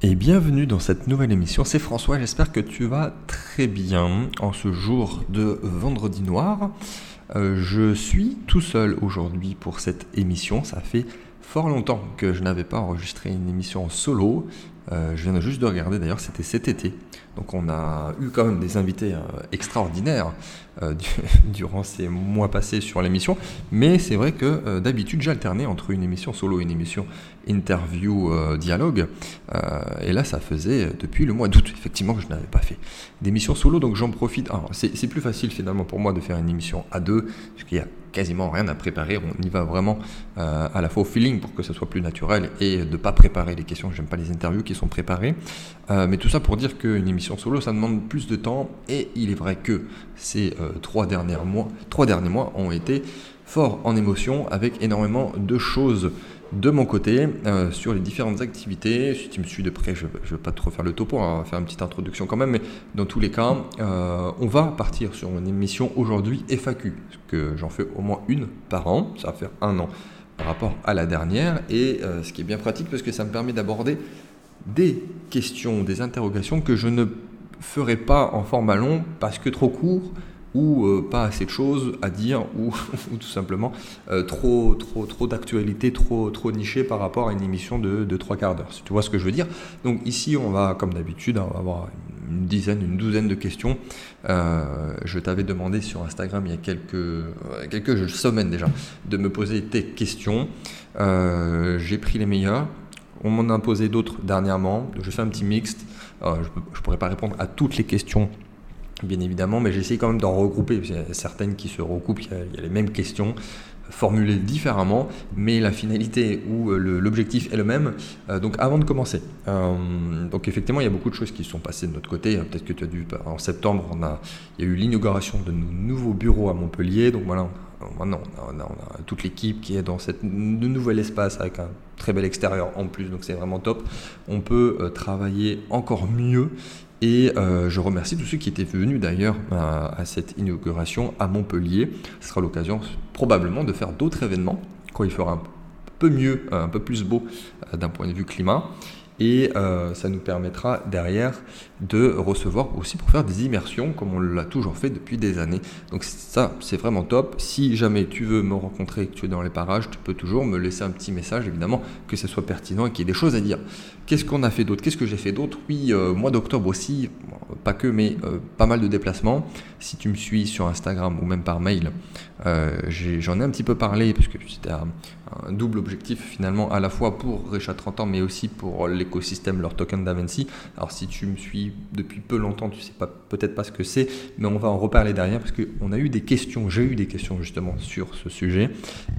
et bienvenue dans cette nouvelle émission. C'est François, j'espère que tu vas très bien en ce jour de vendredi noir. Euh, je suis tout seul aujourd'hui pour cette émission. Ça fait fort longtemps que je n'avais pas enregistré une émission solo. Euh, je viens juste de regarder d'ailleurs, c'était cet été. Donc on a eu quand même des invités euh, extraordinaires euh, durant ces mois passés sur l'émission. Mais c'est vrai que d'habitude j'alternais entre une émission solo et une émission interview dialogue. et là ça faisait depuis le mois d'août effectivement que je n'avais pas fait d'émission solo. Donc j'en profite. C'est plus facile finalement pour moi de faire une émission à deux, parce qu'il y a quasiment rien à préparer. On y va vraiment à la fois au feeling pour que ça soit plus naturel et de ne pas préparer les questions. J'aime pas les interviews qui préparées. Euh, mais tout ça pour dire qu'une émission solo, ça demande plus de temps. Et il est vrai que ces euh, trois, derniers mois, trois derniers mois ont été forts en émotion avec énormément de choses de mon côté euh, sur les différentes activités. Si tu me suis de près, je ne vais pas trop faire le topo, on va faire une petite introduction quand même, mais dans tous les cas, euh, on va partir sur une émission aujourd'hui FAQ, parce que j'en fais au moins une par an, ça va faire un an par rapport à la dernière, et ce qui est bien pratique parce que ça me permet d'aborder des questions, des interrogations que je ne ferai pas en format long parce que trop court ou euh, pas assez de choses à dire ou, tout simplement euh, trop, trop, trop d'actualité, trop, trop niché par rapport à une émission de, trois quarts d'heure, tu vois ce que je veux dire? Donc ici, on va, comme d'habitude, avoir une dizaine, une douzaine de questions. Euh, je t'avais demandé sur Instagram il y a quelques, quelques semaines déjà de me poser tes questions. J'ai pris les meilleures. On m'en a imposé d'autres dernièrement. Je fais un petit mixte. je ne pourrais pas répondre à toutes les questions bien évidemment, mais j'essaie quand même d'en regrouper, il y a certaines qui se recoupent, il y a, les mêmes questions formulées différemment, mais la finalité ou euh, l'objectif est le même. Euh, donc avant de commencer, euh, donc effectivement il y a beaucoup de choses qui sont passées de notre côté. Peut-être que tu as dû, en septembre, il y a eu l'inauguration de nos nouveaux bureaux à Montpellier. Donc voilà, maintenant on a, toute l'équipe qui est dans cette nouvel espace avec un très bel extérieur en plus, donc c'est vraiment top. On peut travailler encore mieux et euh, je remercie tous ceux qui étaient venus d'ailleurs à, cette inauguration à Montpellier. Ce sera l'occasion probablement de faire d'autres événements quand il fera un peu mieux, un peu plus beau euh, d'un point de vue climat et euh, ça nous permettra derrière de recevoir aussi pour faire des immersions comme on l'a toujours fait depuis des années. Donc ça, c'est vraiment top. Si jamais tu veux me rencontrer et que tu es dans les parages, tu peux toujours me laisser un petit message, évidemment, que ce soit pertinent et qu'il y ait des choses à dire. Qu'est-ce qu'on a fait d'autre? Qu'est-ce que j'ai fait d'autre? Oui, euh, mois d'octobre aussi, pas que, mais euh, pas mal de déplacements. Si tu me suis sur Instagram ou même par mail, j'en ai, un petit peu parlé parce que c'était un, double objectif finalement, à la fois pour Recha 30 ans, mais aussi pour les écosystème, leur token d'Avency. Alors si tu me suis depuis peu longtemps, tu sais pas peut-être pas ce que c'est, mais on va en reparler derrière parce qu'on a eu des questions, j'ai eu des questions justement sur ce sujet.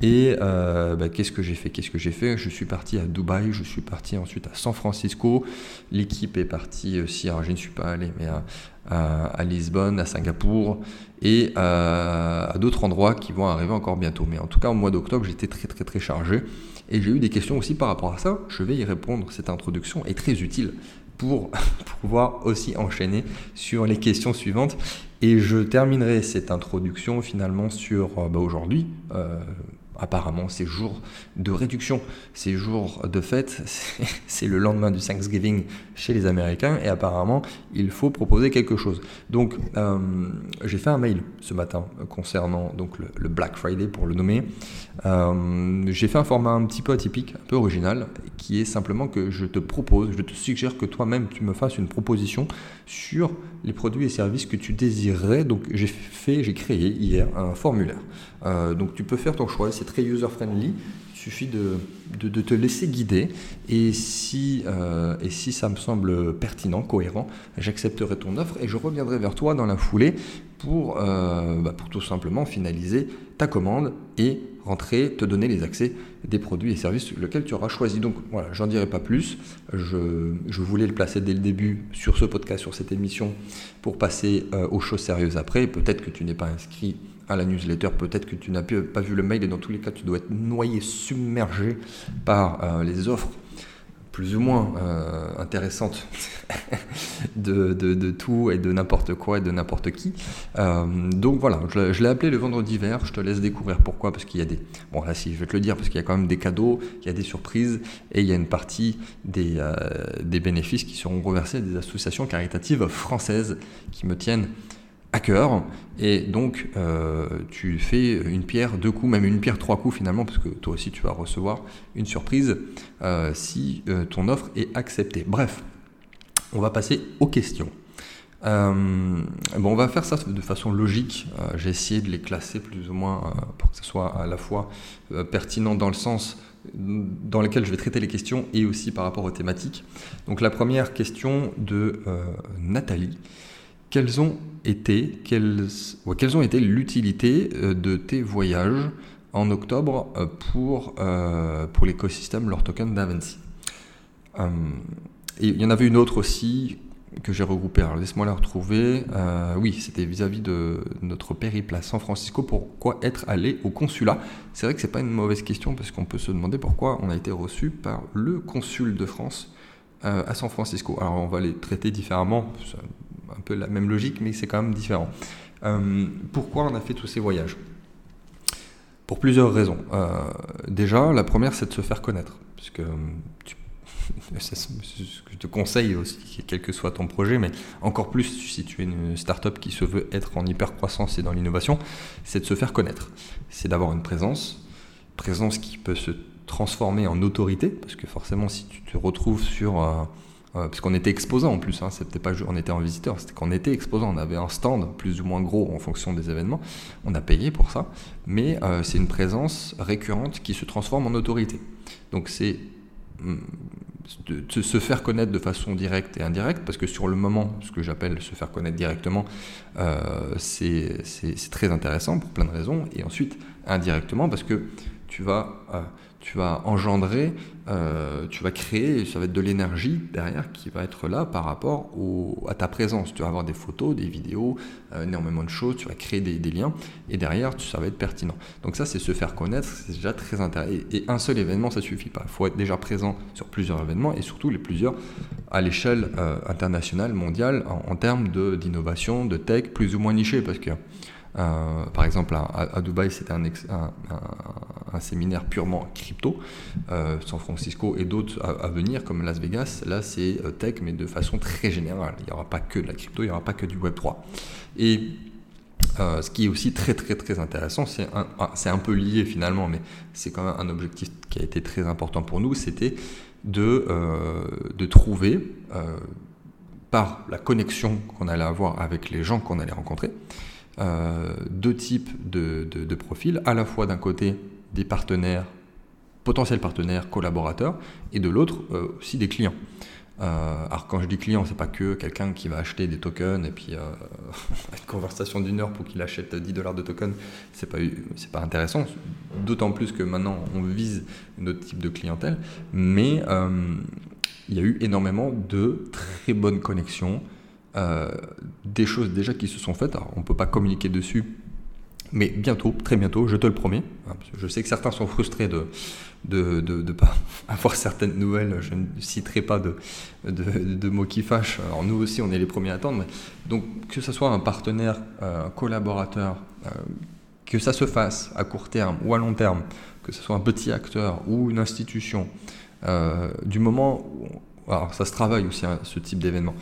Et euh, bah, qu'est-ce que j'ai fait? Qu'est-ce que j'ai fait? Je suis parti à Dubaï, je suis parti ensuite à San Francisco. L'équipe est partie aussi, alors je ne suis pas allé, mais à, à, Lisbonne, à Singapour et à, d'autres endroits qui vont arriver encore bientôt. Mais en tout cas, au mois d'octobre, j'étais très très très chargé. Et j'ai eu des questions aussi par rapport à ça. Je vais y répondre. Cette introduction est très utile pour pouvoir aussi enchaîner sur les questions suivantes. Et je terminerai cette introduction finalement sur euh, bah, aujourd'hui. Euh, apparemment ces jours de réduction, ces jours de fête, c'est le lendemain du Thanksgiving chez les Américains et apparemment il faut proposer quelque chose. Donc euh, j'ai fait un mail ce matin concernant le, Black Friday pour le nommer. Euh, j'ai fait un format un petit peu atypique, un peu original, qui est simplement que je te propose, je te suggère que toi-même tu me fasses une proposition sur les produits et services que tu désirerais. Donc j'ai fait, j'ai créé hier un formulaire. Euh, donc tu peux faire ton choix, c'est très user-friendly. Il suffit de, de, te laisser guider. Et si, euh, et si ça me semble pertinent, cohérent, j'accepterai ton offre et je reviendrai vers toi dans la foulée pour, euh, bah, pour tout simplement finaliser ta commande et rentrer, te donner les accès des produits et services lesquels tu auras choisi. Donc voilà, j'en dirai pas plus. Je, je, voulais le placer dès le début sur ce podcast, sur cette émission, pour passer aux choses sérieuses après. Peut-être que tu n'es pas inscrit à la newsletter. Peut-être que tu n'as pas vu le mail et dans tous les cas, tu dois être noyé, submergé par euh, les offres plus ou moins euh, intéressantes de, tout et de n'importe quoi et de n'importe qui. Euh, donc voilà, je, l'ai appelé le vendredi vert. Je te laisse découvrir pourquoi, parce qu'il y a des. Bon, là, si je vais te le dire, parce qu'il y a quand même des cadeaux, il y a des surprises et il y a une partie des, des bénéfices qui seront reversés à des associations caritatives françaises qui me tiennent à cœur. Et donc, euh, tu fais une pierre deux coups, même une pierre trois coups finalement, parce que toi aussi tu vas recevoir une surprise euh, si euh, ton offre est acceptée. Bref, on va passer aux questions. bon, on va faire ça de façon logique. J'ai essayé de les classer plus ou moins pour que ce soit à la fois pertinent dans le sens dans lequel je vais traiter les questions et aussi par rapport aux thématiques. Donc la première question de Nathalie quelles ont été, quelles, quelles ont été l'utilité euh, de tes voyages en octobre euh, pour, euh, pour l'écosystème leur token d'Avency Et il y en avait une autre aussi que j'ai regroupée. Alors laisse-moi la retrouver. oui, c'était vis-à-vis de notre périple à San Francisco. Pourquoi être allé au consulat? C'est vrai que c'est pas une mauvaise question parce qu'on peut se demander pourquoi on a été reçu par le consul de France à San Francisco. Alors on va les traiter différemment un peu la même logique, mais c'est quand même différent. Euh, pourquoi on a fait tous ces voyages? Pour plusieurs raisons. Euh, déjà, la première, c'est de se faire connaître. Parce que c'est ce que je te conseille aussi, quel que soit ton projet, mais encore plus si tu es une startup qui se veut être en hyper croissance et dans l'innovation, c'est de se faire connaître. C'est d'avoir une présence, présence qui peut se transformer en autorité, parce que forcément, si tu te retrouves sur euh, euh, parce qu'on était exposant en plus, hein, c'était pas on était en visiteur, c'était qu'on était exposant, on avait un stand plus ou moins gros en fonction des événements, on a payé pour ça, mais euh, c'est une présence récurrente qui se transforme en autorité. Donc c'est mm, de, se faire connaître de façon directe et indirecte, parce que sur le moment, ce que j'appelle se faire connaître directement, euh, c'est très intéressant pour plein de raisons, et ensuite indirectement, parce que tu vas tu vas engendrer, euh, tu vas créer, ça va être de l'énergie derrière qui va être là par rapport à ta présence. Tu vas avoir des photos, des vidéos, euh, énormément de choses, tu vas créer des, liens et derrière ça va être pertinent. Donc ça c'est se faire connaître, c'est déjà très intéressant. Et, un seul événement ça suffit pas. Il faut être déjà présent sur plusieurs événements et surtout les plusieurs à l'échelle euh, internationale, mondiale, en, termes d'innovation, de, tech, plus ou moins niché parce que euh, par exemple, à, Dubaï, c'était un, séminaire purement crypto. Euh, San Francisco et d'autres à, venir, comme Las Vegas, là, c'est euh, tech, mais de façon très générale. Il n'y aura pas que de la crypto, il n'y aura pas que du Web3. Et ce qui est aussi très, très, très intéressant, c'est un, peu lié finalement, mais c'est quand même un objectif qui a été très important pour nous, c'était de trouver, par la connexion qu'on allait avoir avec les gens qu'on allait rencontrer, euh, deux types de, de, profils, à la fois d'un côté des partenaires, potentiels partenaires, collaborateurs, et de l'autre euh, aussi des clients. Euh, alors quand je dis client, c'est pas que quelqu'un qui va acheter des tokens et puis une conversation d'une heure pour qu'il achète 10 dollars de tokens, c'est pas c'est pas intéressant. D'autant plus que maintenant on vise un autre type de clientèle, mais il y a eu énormément de très bonnes connexions, euh, des choses déjà qui se sont faites. on ne peut pas communiquer dessus, mais bientôt, très bientôt, je te le promets. Hein, je sais que certains sont frustrés de de ne pas avoir certaines nouvelles. Je ne citerai pas de, de, mots qui fâchent. Alors nous aussi, on est les premiers à attendre. donc que ce soit un partenaire, euh, un collaborateur, euh, que ça se fasse à court terme ou à long terme, que ce soit un petit acteur ou une institution, du moment où... Alors ça se travaille aussi, hein, ce type d'événement.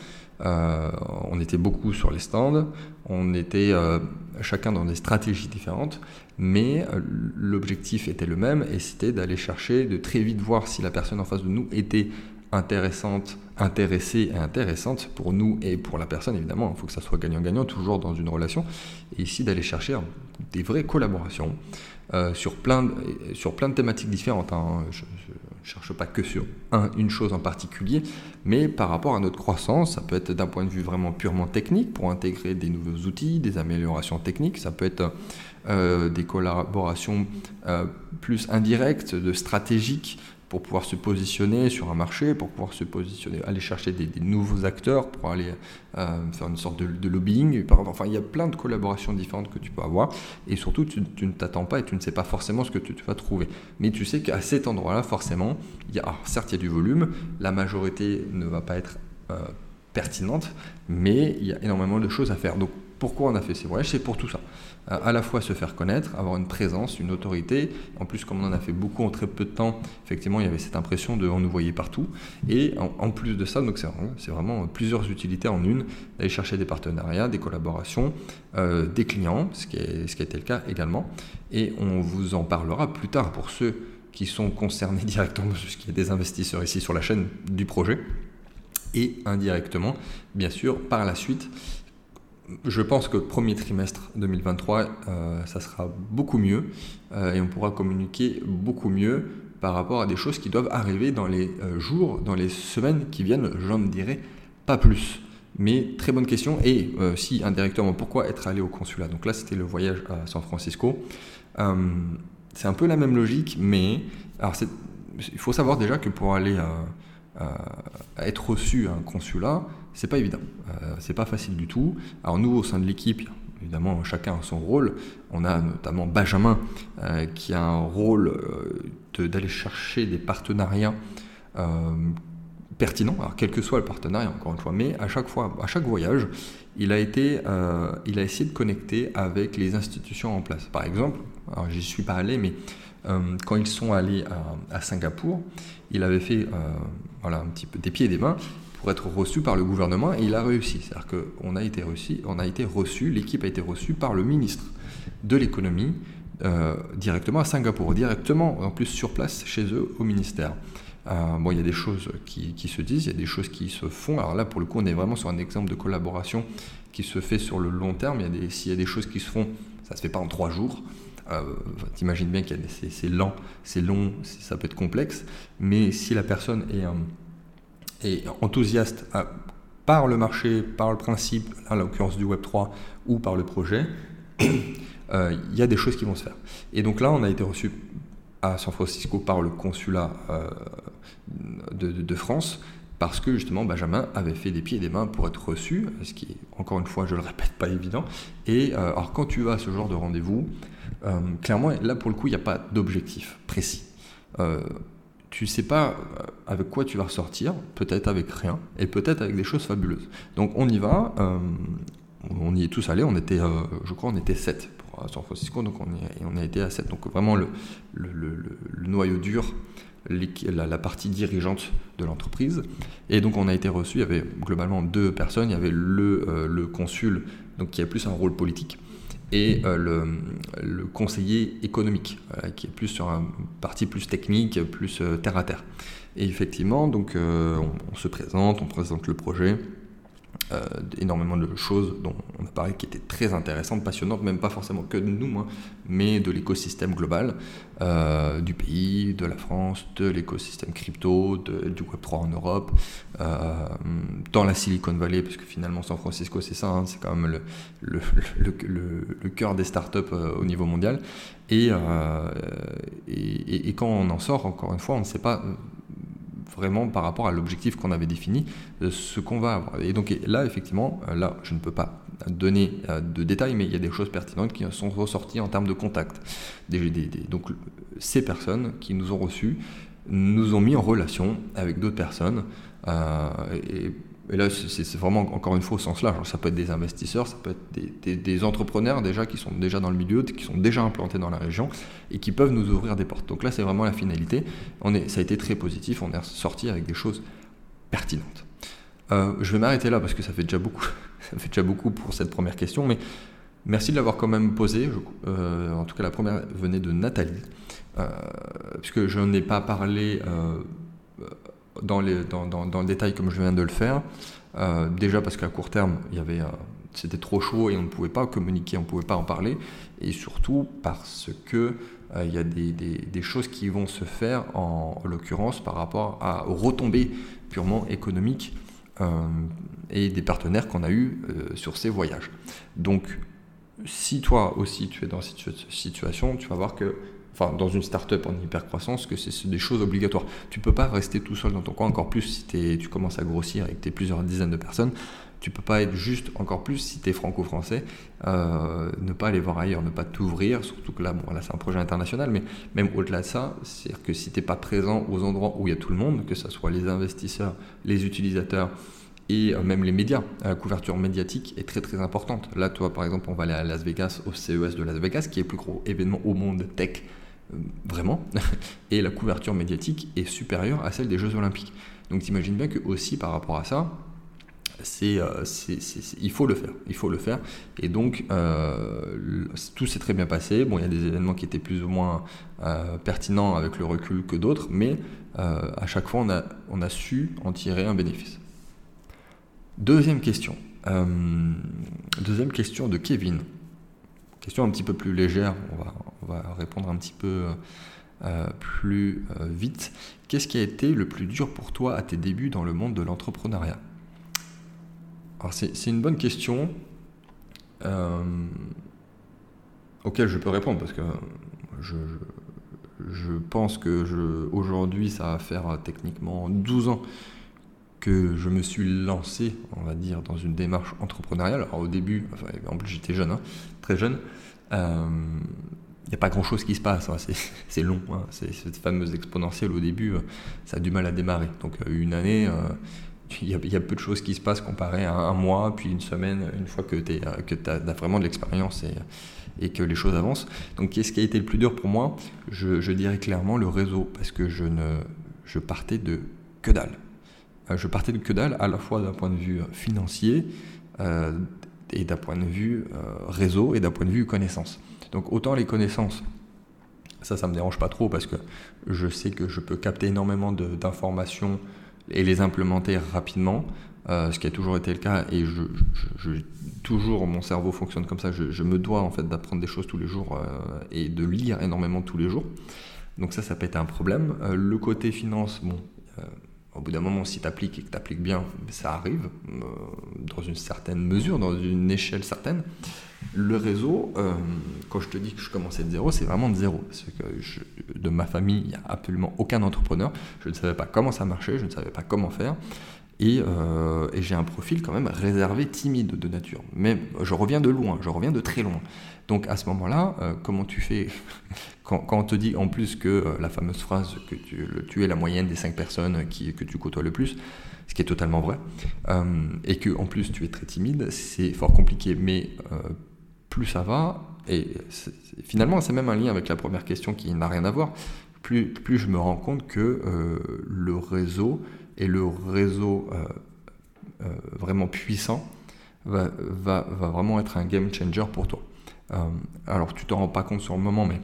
Euh, on était beaucoup sur les stands, on était euh, chacun dans des stratégies différentes, mais euh, l'objectif était le même et c'était d'aller chercher, de très vite voir si la personne en face de nous était intéressante, intéressée et intéressante pour nous et pour la personne évidemment. Il faut que ça soit gagnant-gagnant, toujours dans une relation. Et ici d'aller chercher des vraies collaborations sur, plein de, sur plein de thématiques différentes. Hein cherche pas que sur un, une chose en particulier, mais par rapport à notre croissance, ça peut être d'un point de vue vraiment purement technique pour intégrer des nouveaux outils, des améliorations techniques, ça peut être euh, des collaborations euh, plus indirectes, de stratégiques pour pouvoir se positionner sur un marché, pour pouvoir se positionner, aller chercher des, nouveaux acteurs, pour aller euh, faire une sorte de, lobbying. Enfin, il y a plein de collaborations différentes que tu peux avoir. Et surtout, tu, ne t'attends pas et tu ne sais pas forcément ce que tu, vas trouver. Mais tu sais qu'à cet endroit-là, forcément, il y a, certes, il y a du volume. La majorité ne va pas être euh, pertinente, mais il y a énormément de choses à faire. Donc pourquoi on a fait ces voyages? C'est pour tout ça. À la fois se faire connaître, avoir une présence, une autorité. En plus, comme on en a fait beaucoup en très peu de temps, effectivement, il y avait cette impression de on nous voyait partout. Et en, plus de ça, c'est vraiment plusieurs utilités en une, d'aller chercher des partenariats, des collaborations, euh, des clients, ce qui, est, ce qui a été le cas également. Et on vous en parlera plus tard pour ceux qui sont concernés directement, puisqu'il y a des investisseurs ici sur la chaîne du projet, et indirectement, bien sûr, par la suite, je pense que premier trimestre 2023, euh, ça sera beaucoup mieux euh, et on pourra communiquer beaucoup mieux par rapport à des choses qui doivent arriver dans les euh, jours, dans les semaines qui viennent. J'en dirai pas plus. Mais très bonne question. Et si indirectement, pourquoi être allé au consulat? Donc là, c'était le voyage à San Francisco. c'est un peu la même logique, mais il faut savoir déjà que pour aller être reçu à un consulat, c'est pas évident, euh, c'est pas facile du tout. Alors nous, au sein de l'équipe, évidemment, chacun a son rôle. On a notamment Benjamin euh, qui a un rôle euh, d'aller chercher des partenariats pertinents, alors quel que soit le partenariat, encore une fois, mais à chaque fois, à chaque voyage, il a été, il a essayé de connecter avec les institutions en place. Par exemple, alors j'y suis pas allé, mais quand ils sont allés à, à, Singapour, il avait fait voilà un petit peu des pieds et des mains pour être reçu par le gouvernement et il a réussi. C'est-à-dire qu'on a été reçu, on a été reçu, l'équipe a été reçue par le ministre de l'économie euh, directement à Singapour, directement en plus sur place chez eux au ministère. Euh, bon, il y a des choses qui, se disent, il y a des choses qui se font. Alors là, pour le coup, on est vraiment sur un exemple de collaboration qui se fait sur le long terme. Il y s'il y a des choses qui se font, ça se fait pas en trois jours. Euh, T'imagines bien qu'il c'est lent, c'est long, ça peut être complexe. Mais si la personne est et enthousiaste par le marché, par le principe, à l'occurrence du Web3, ou par le projet, euh, il y a des choses qui vont se faire. Et donc là, on a été reçu à San Francisco par le consulat euh, de, France, parce que justement Benjamin avait fait des pieds et des mains pour être reçu, ce qui est encore une fois, je le répète, pas évident. Et euh, alors quand tu vas à ce genre de rendez-vous, clairement, là pour le coup, il n'y a pas d'objectif précis tu sais pas euh, avec quoi tu vas ressortir, peut-être avec rien, et peut-être avec des choses fabuleuses. Donc on y va, euh, on y est tous allés, on était, euh, je crois, on était 7 pour San Francisco, donc on, est, on a été à 7. Donc vraiment le, le, le, noyau dur, la, partie dirigeante de l'entreprise. Et donc on a été reçu, il y avait globalement deux personnes, il y avait le, le consul, donc qui a plus un rôle politique, et euh, le, conseiller économique, euh, qui est plus sur un parti plus technique, plus euh, terre à terre. Et effectivement, donc on, se présente, on présente le projet, euh, énormément de choses dont on a parlé qui étaient très intéressantes, passionnantes, même pas forcément que de nous, hein, mais de l'écosystème global euh, du pays, de la France, de l'écosystème crypto, du Web3 en Europe, euh, dans la Silicon Valley, parce que finalement San Francisco c'est ça, hein, c'est quand même le, cœur des startups au niveau mondial. Et, quand on en sort, encore une fois, on ne sait pas vraiment par rapport à l'objectif qu'on avait défini, ce qu'on va avoir. Et donc là, effectivement, euh, là, je ne peux pas donner euh, de détails, mais il y a des choses pertinentes qui sont ressorties en termes de contact. donc ces personnes qui nous ont reçus nous ont mis en relation avec d'autres personnes. Euh, et là, c'est vraiment encore une fois au sens large. Ça peut être des investisseurs, ça peut être des, entrepreneurs déjà qui sont déjà dans le milieu, qui sont déjà implantés dans la région et qui peuvent nous ouvrir des portes. Donc là, c'est vraiment la finalité. On est, ça a été très positif. On est sorti avec des choses pertinentes. Euh, je vais m'arrêter là parce que ça fait déjà beaucoup. ça fait déjà beaucoup pour cette première question, mais merci de l'avoir quand même posée. Euh, en tout cas, la première venait de Nathalie, euh, puisque je n'ai pas parlé dans, le détail comme je viens de le faire. Euh, déjà parce qu'à court terme, euh, c'était trop chaud et on ne pouvait pas communiquer, on ne pouvait pas en parler. Et surtout parce que euh, il y a des, choses qui vont se faire, en, l'occurrence par rapport à, aux retombées purement économiques et des partenaires qu'on a eus sur ces voyages. Donc, si toi aussi tu es dans cette situation, tu vas voir que enfin dans une startup en hypercroissance, que c'est des choses obligatoires. Tu peux pas rester tout seul dans ton coin, encore plus si tu commences à grossir et que tu es plusieurs dizaines de personnes. Tu peux pas être juste, encore plus si tu es franco-français, euh, ne pas aller voir ailleurs, ne pas t'ouvrir, surtout que là, bon, là c'est un projet international, mais même au-delà de ça, c'est-à-dire que si tu n'es pas présent aux endroits où il y a tout le monde, que ce soit les investisseurs, les utilisateurs et même les médias. La couverture médiatique est très très importante. Là, toi, par exemple, on va aller à Las Vegas, au CES de Las Vegas, qui est le plus gros événement au monde tech, vraiment. Et la couverture médiatique est supérieure à celle des Jeux Olympiques. Donc, t'imagines bien que aussi par rapport à ça, euh, c'est, il faut le faire, il faut le faire. Et donc, euh, tout s'est très bien passé. Bon, il y a des événements qui étaient plus ou moins euh, pertinents avec le recul que d'autres, mais à chaque fois, on a, on a su en tirer un bénéfice. Deuxième question. deuxième question de Kevin. Question un petit peu plus légère, on va, on va répondre un petit peu plus vite. Qu'est-ce qui a été le plus dur pour toi à tes débuts dans le monde de l'entrepreneuriat? Alors c'est une bonne question euh, auquel je peux répondre parce que je, pense que aujourd'hui ça va faire techniquement 12 ans que je me suis lancé, on va dire, dans une démarche entrepreneuriale. Alors au début, en plus j'étais jeune, hein, très jeune, il euh, n'y a pas grand chose qui se passe, hein, c'est long, hein, cette fameuse exponentielle au début, ça a du mal à démarrer. Donc une année, il y, a, peu de choses qui se passent comparé à un mois, puis une semaine, une fois que tu as, vraiment de l'expérience et, que les choses avancent. Donc, qu'est-ce qui a été le plus dur pour moi? Je, dirais clairement le réseau, parce que je, ne, partais de que dalle. Euh, je partais de que dalle à la fois d'un point de vue financier euh, et d'un point de vue euh, réseau et d'un point de vue connaissance. Donc, autant les connaissances, ça, ça me dérange pas trop parce que je sais que je peux capter énormément d'informations et les implémenter rapidement, euh, ce qui a toujours été le cas. Et je, toujours, mon cerveau fonctionne comme ça. Je, me dois en fait d'apprendre des choses tous les jours euh, et de lire énormément tous les jours. Donc ça, ça peut être un problème. Le côté finance, bon, au bout d'un moment, si tu appliques et que tu appliques bien, ça arrive dans une certaine mesure, dans une échelle certaine. Le réseau, euh, quand je te dis que je commençais de zéro, c'est vraiment de zéro. Parce que de ma famille, il n'y a absolument aucun entrepreneur. Je ne savais pas comment ça marchait, je ne savais pas comment faire. Et, euh, j'ai un profil quand même réservé, timide de nature. Mais je reviens de loin, je reviens de très loin. Donc à ce moment-là, euh, comment tu fais quand, on te dit en plus que la fameuse phrase que tu, es la moyenne des cinq personnes que tu côtoies le plus, ce qui est totalement vrai, et que en plus tu es très timide, c'est fort compliqué. Mais plus ça va, et finalement c'est même un lien avec la première question qui n'a rien à voir, plus, je me rends compte que euh, le réseau et le réseau euh, euh, vraiment puissant va, vraiment être un game changer pour toi. alors tu t'en rends pas compte sur le moment, mais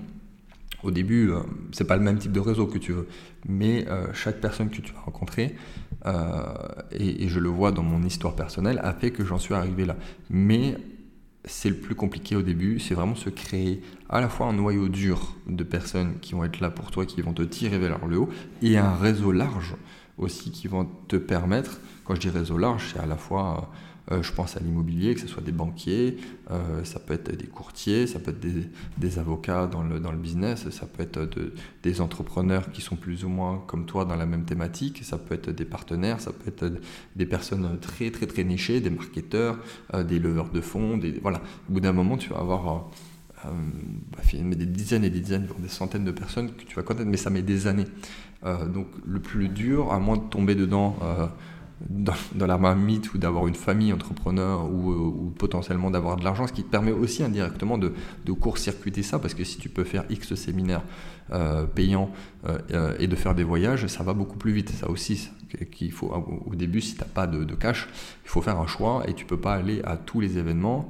au début, c'est pas le même type de réseau que tu veux, mais chaque personne que tu vas rencontrer, et, et, je le vois dans mon histoire personnelle, a fait que j'en suis arrivé là. Mais c'est le plus compliqué au début, c'est vraiment se créer à la fois un noyau dur de personnes qui vont être là pour toi, qui vont te tirer vers le haut, et un réseau large aussi qui vont te permettre, quand je dis réseau large, c'est à la fois euh, je pense à l'immobilier, que ce soit des banquiers, euh, ça peut être des courtiers, ça peut être des, avocats dans le, dans le business, ça peut être des entrepreneurs qui sont plus ou moins comme toi dans la même thématique, ça peut être des partenaires, ça peut être des personnes très très très nichées, des marketeurs, euh, des leveurs de fonds, des, voilà. Au bout d'un moment, tu vas avoir bah, des dizaines et des dizaines, des centaines de personnes que tu vas connaître, mais ça met des années. donc le plus dur, à moins de tomber dedans dans, dans la marmite ou d'avoir une famille entrepreneur ou, euh, ou potentiellement d'avoir de l'argent, ce qui te permet aussi indirectement de, court-circuiter ça, parce que si tu peux faire X séminaires euh, payants euh, et de faire des voyages, ça va beaucoup plus vite. Ça aussi, qu'il faut, au début, si tu n'as pas de, cash, il faut faire un choix et tu peux pas aller à tous les événements.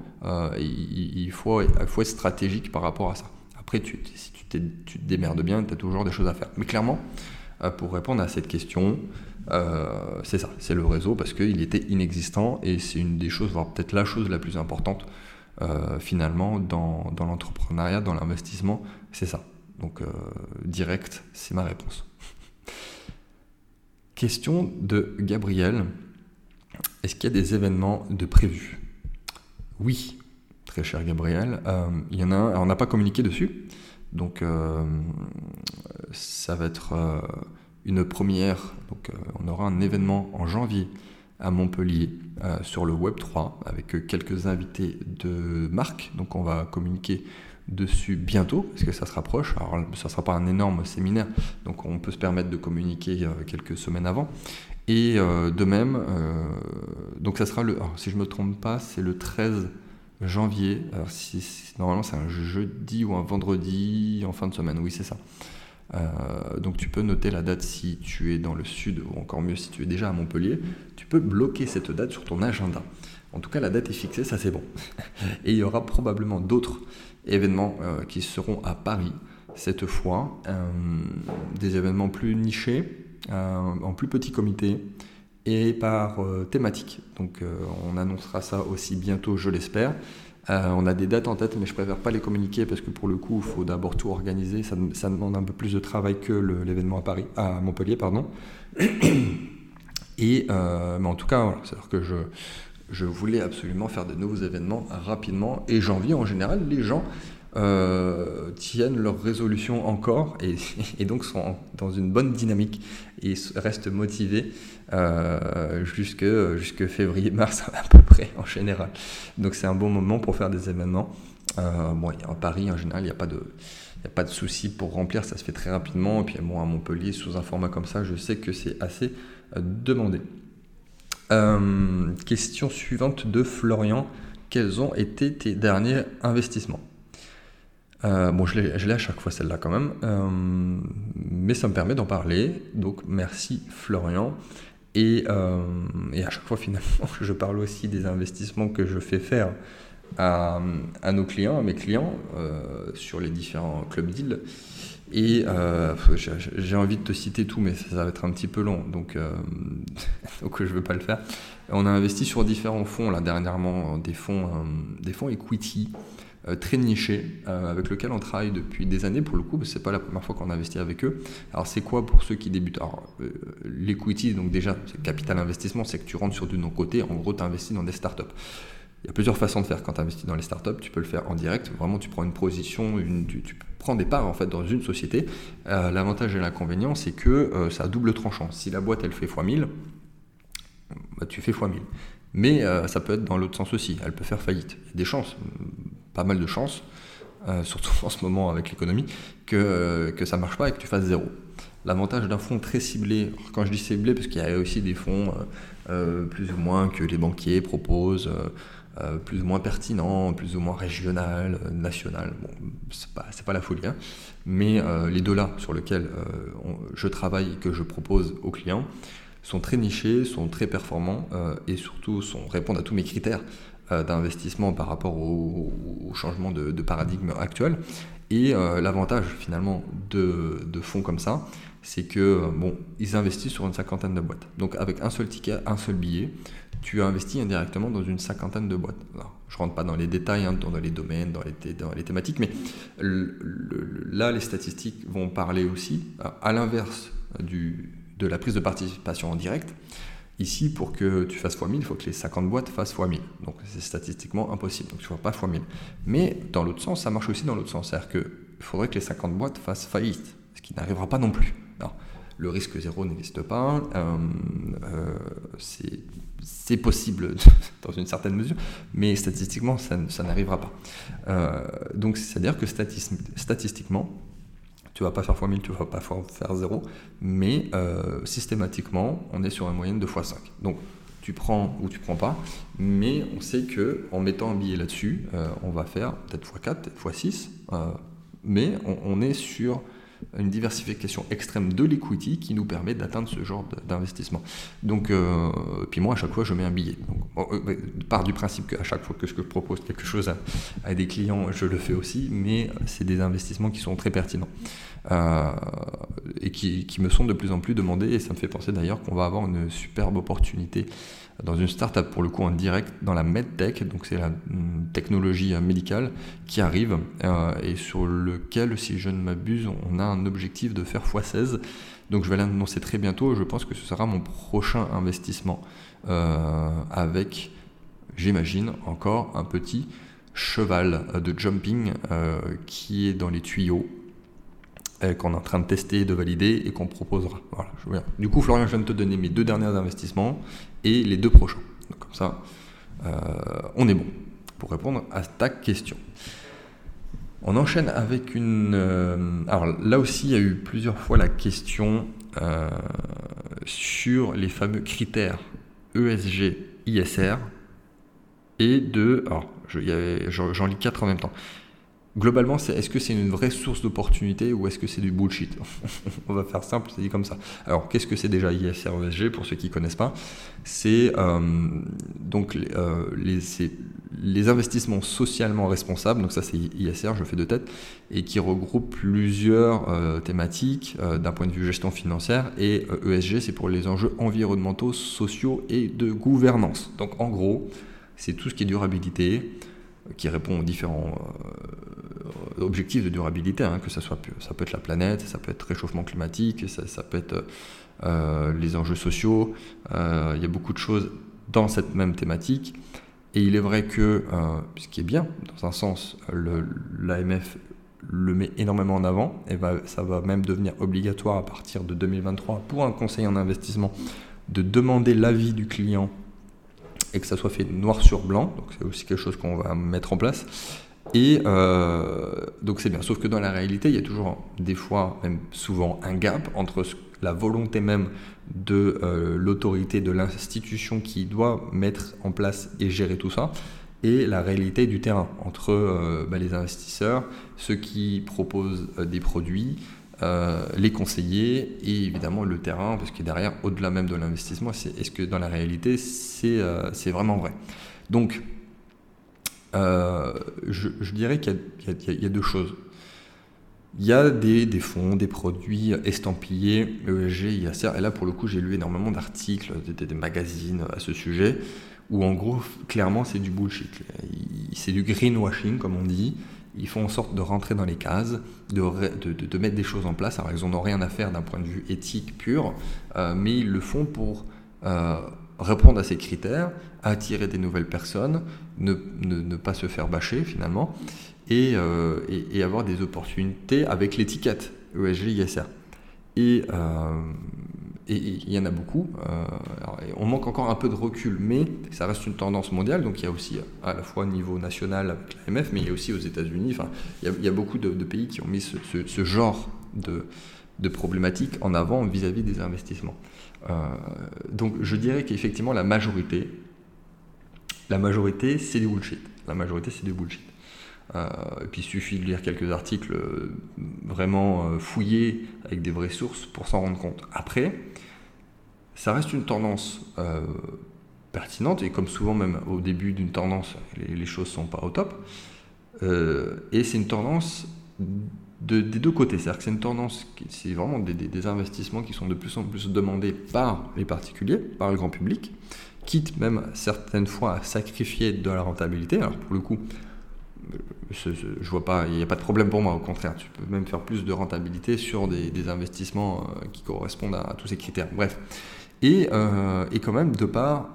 il, faut, il faut être stratégique par rapport à ça. Après, si tu, tu te démerdes bien, tu as toujours des choses à faire. Mais clairement, pour répondre à cette question, euh, c'est ça, c'est le réseau parce qu'il était inexistant et c'est une des choses, voire peut-être la chose la plus importante euh, finalement dans, l'entrepreneuriat, dans l'investissement, c'est ça. Donc euh, direct, c'est ma réponse. Question de Gabriel. Est-ce qu'il y a des événements de prévus? Oui, très cher Gabriel. il y en a un, on n'a pas communiqué dessus, donc ça va être une première, donc euh, on aura un événement en janvier à Montpellier euh, sur le Web 3 avec euh, quelques invités de marque. Donc on va communiquer dessus bientôt parce que ça se rapproche. Alors ça ne sera pas un énorme séminaire, donc on peut se permettre de communiquer quelques semaines avant. Et de même, donc ça sera le, si je me trompe pas, c'est le 13 janvier. Alors normalement c'est un jeudi ou un vendredi en fin de semaine. Oui, c'est ça. Euh, donc tu peux noter la date si tu es dans le sud ou encore mieux si tu es déjà à Montpellier. Tu peux bloquer cette date sur ton agenda. En tout cas, la date est fixée, ça c'est bon. Et il y aura probablement d'autres événements euh, qui seront à Paris cette fois. Euh, des événements plus nichés, en plus petit comité et par thématique. Donc on annoncera ça aussi bientôt, je l'espère. Euh, on a des dates en tête, mais je préfère pas les communiquer parce que pour le coup, il faut d'abord tout organiser. Ça, demande un peu plus de travail que l'événement à Paris, à Montpellier, pardon. Et euh, mais en tout cas, c'est-à-dire que je, je voulais absolument faire de nouveaux événements rapidement. Et janvier, en général, les gens euh, tiennent leurs résolutions encore et, donc sont dans une bonne dynamique et restent motivés euh, jusque, jusque février-mars à peu près en général. Donc c'est un bon moment pour faire des événements. Euh, bon, à Paris en général, il n'y a pas de... Il a pas de souci pour remplir, ça se fait très rapidement. Et puis moi, à Montpellier, sous un format comme ça, je sais que c'est assez demandé. question suivante de Florian. Quels ont été tes derniers investissements? Euh, bon, je l'ai à chaque fois celle-là quand même, euh, mais ça me permet d'en parler. Donc merci Florian. Et, euh, et, à chaque fois finalement, je parle aussi des investissements que je fais faire à, à nos clients, à mes clients, sur les différents club deals. Et j'ai envie de te citer tout, mais ça, va être un petit peu long, donc, donc je ne veux pas le faire. On a investi sur différents fonds, là dernièrement, des fonds, des fonds equity. Euh, très niché euh, avec lequel on travaille depuis des années pour le coup, c'est pas la première fois qu'on investit avec eux. Alors c'est quoi pour ceux qui débutent? Alors euh, l'equity, donc déjà c'est capital investissement, c'est que tu rentres sur de nos côtés, en gros tu investis dans des startups. Il y a plusieurs façons de faire quand tu investis dans les startups. Tu peux le faire en direct. Vraiment, tu prends une position, tu, prends des parts en fait dans une société. L'avantage et l'inconvénient, c'est que ça a double tranchant. Si la boîte elle fait x1000, bah, tu fais x1000. Mais ça peut être dans l'autre sens aussi. Elle peut faire faillite. Il y a des chances pas mal de chances, euh, surtout en ce moment avec l'économie, que, euh, que ça marche pas et que tu fasses zéro. L'avantage d'un fonds très ciblé, quand je dis ciblé, parce qu'il y a aussi des fonds euh, plus ou moins que les banquiers proposent, plus ou moins pertinents, plus ou moins régional, national. Bon, c'est pas, pas la folie, hein. mais les deux là sur lesquels je travaille et que je propose aux clients sont très nichés, sont très performants et surtout sont, répondent à tous mes critères euh, d'investissement par rapport au, changement de, paradigme actuel. Et euh, l'avantage finalement de, fonds comme ça, c'est que euh, bon, ils investissent sur une cinquantaine de boîtes. Donc avec un seul ticket, un seul billet, tu investis indirectement dans une cinquantaine de boîtes. je rentre pas dans les détails, hein, dans les domaines, dans les thématiques, mais là, les statistiques vont parler aussi. À l'inverse de la prise de participation en direct, Ici, pour que tu fasses x1000, il faut que les 50 boîtes fassent x1000. Donc c'est statistiquement impossible. Donc tu ne vois pas x1000. Mais dans l'autre sens, ça marche aussi dans l'autre sens. C'est-à-dire qu'il faudrait que les 50 boîtes fassent faillite, ce qui n'arrivera pas non plus. le risque zéro n'existe pas. Euh, euh, c'est possible dans une certaine mesure, mais statistiquement, ça, n'arrivera pas. Euh, donc c'est-à-dire que statistiquement, tu vas pas faire x1000, tu vas pas faire 0, mais euh, systématiquement, on est sur une moyenne de x5. Donc, tu prends ou tu prends pas, mais on sait que en mettant un billet là-dessus, euh, on va faire peut-être x4, peut-être x6, euh, mais on, est sur une diversification extrême de l'equity qui nous permet d'atteindre ce genre d'investissement. Donc, puis moi, à chaque fois, je mets un billet. Donc, part du principe qu'à chaque fois que je propose quelque chose à, des clients, je le fais aussi, mais c'est des investissements qui sont très pertinents. Euh, et qui, me sont de plus en plus demandés. Et ça me fait penser d'ailleurs qu'on va avoir une superbe opportunité dans une startup pour le coup en direct dans la medtech, donc c'est la technologie médicale qui arrive euh, et sur lequel, si je ne m'abuse, on a un objectif de faire x16. Donc je vais l'annoncer très bientôt. Je pense que ce sera mon prochain investissement euh, avec, j'imagine, encore un petit cheval de jumping qui est dans les tuyaux euh, qu'on est en train de tester, de valider et qu'on proposera. Du coup, Florian, je viens de te donner mes deux derniers investissements et les deux prochains. Donc, comme ça, euh, on est bon pour répondre à ta question. On enchaîne avec une. Euh, alors là aussi, il y a eu plusieurs fois la question sur les fameux critères ESG ISR et de... Alors, j'en lis quatre en même temps globalement, est-ce que c'est une vraie source d'opportunité ou est-ce que c'est du bullshit On va faire simple, c'est dit comme ça. Alors, qu'est-ce que c'est déjà ISR ESG pour ceux qui ne connaissent pas? C'est euh, donc euh, les, investissements socialement responsables, donc ça c'est ISR, je fais de tête, et qui regroupe plusieurs euh, thématiques d'un point de vue gestion financière, et ESG c'est pour les enjeux environnementaux, sociaux et de gouvernance. Donc en gros, c'est tout ce qui est durabilité, qui répond aux différents objectifs de durabilité, hein, que ça soit ça peut être la planète, ça peut être réchauffement climatique, ça, peut être euh, les enjeux sociaux. Euh, il y a beaucoup de choses dans cette même thématique. Et il est vrai que, ce qui est bien, dans un sens, l'AMF le met énormément en avant, et ça va même devenir obligatoire à partir de 2023 pour un conseiller en investissement de demander l'avis du client et que ça soit fait noir sur blanc. Donc c'est aussi quelque chose qu'on va mettre en place. Et euh, donc c'est bien. Sauf que dans la réalité, il y a toujours des fois, même souvent, un gap entre la volonté même de euh, l'autorité, de l'institution qui doit mettre en place et gérer tout ça, et la réalité du terrain entre euh, bah, les investisseurs, ceux qui proposent des produits, les conseillers et évidemment le terrain, parce que derrière, au-delà même de l'investissement, est-ce que dans la réalité, c'est vraiment vrai? Donc, euh, je, dirais qu'il y, a deux choses. Il y a des, fonds, des produits estampillés, ESG, IACR, et là pour le coup j'ai lu énormément d'articles, des, magazines à ce sujet, où en gros clairement c'est du bullshit. C'est du greenwashing comme on dit, ils font en sorte de rentrer dans les cases, de, mettre des choses en place. Alors ils n'ont rien à faire d'un point de vue éthique pur, euh, mais ils le font pour euh, répondre à ces critères, attirer des nouvelles personnes, ne, ne, pas se faire bâcher finalement, et, euh, et, avoir des opportunités avec l'étiquette ESG ISR. Et et il y en a beaucoup. Euh, on manque encore un peu de recul, mais ça reste une tendance mondiale. Donc il y a aussi à la fois au niveau national avec l'AMF, mais il y a aussi aux États-Unis. Il, y a, beaucoup de, pays qui ont mis ce, genre de, de problématiques en avant vis-à-vis des investissements. Euh, donc je dirais qu'effectivement la majorité, la majorité c'est du bullshit. La majorité c'est du bullshit. Euh, et puis il suffit de lire quelques articles euh, vraiment fouillés avec des vraies sources pour s'en rendre compte. Après, ça reste une tendance pertinente et comme souvent même au début d'une tendance, les, choses sont pas au top. et c'est une tendance des deux côtés, c'est-à-dire que c'est une tendance, c'est vraiment des, investissements qui sont de plus en plus demandés par les particuliers, par le grand public, quitte même certaines fois à sacrifier de la rentabilité. Alors pour le coup, je vois pas, il n'y a pas de problème pour moi, au contraire, tu peux même faire plus de rentabilité sur des, investissements euh, qui correspondent à, tous ces critères. Bref. Et, euh, et, quand même, de part,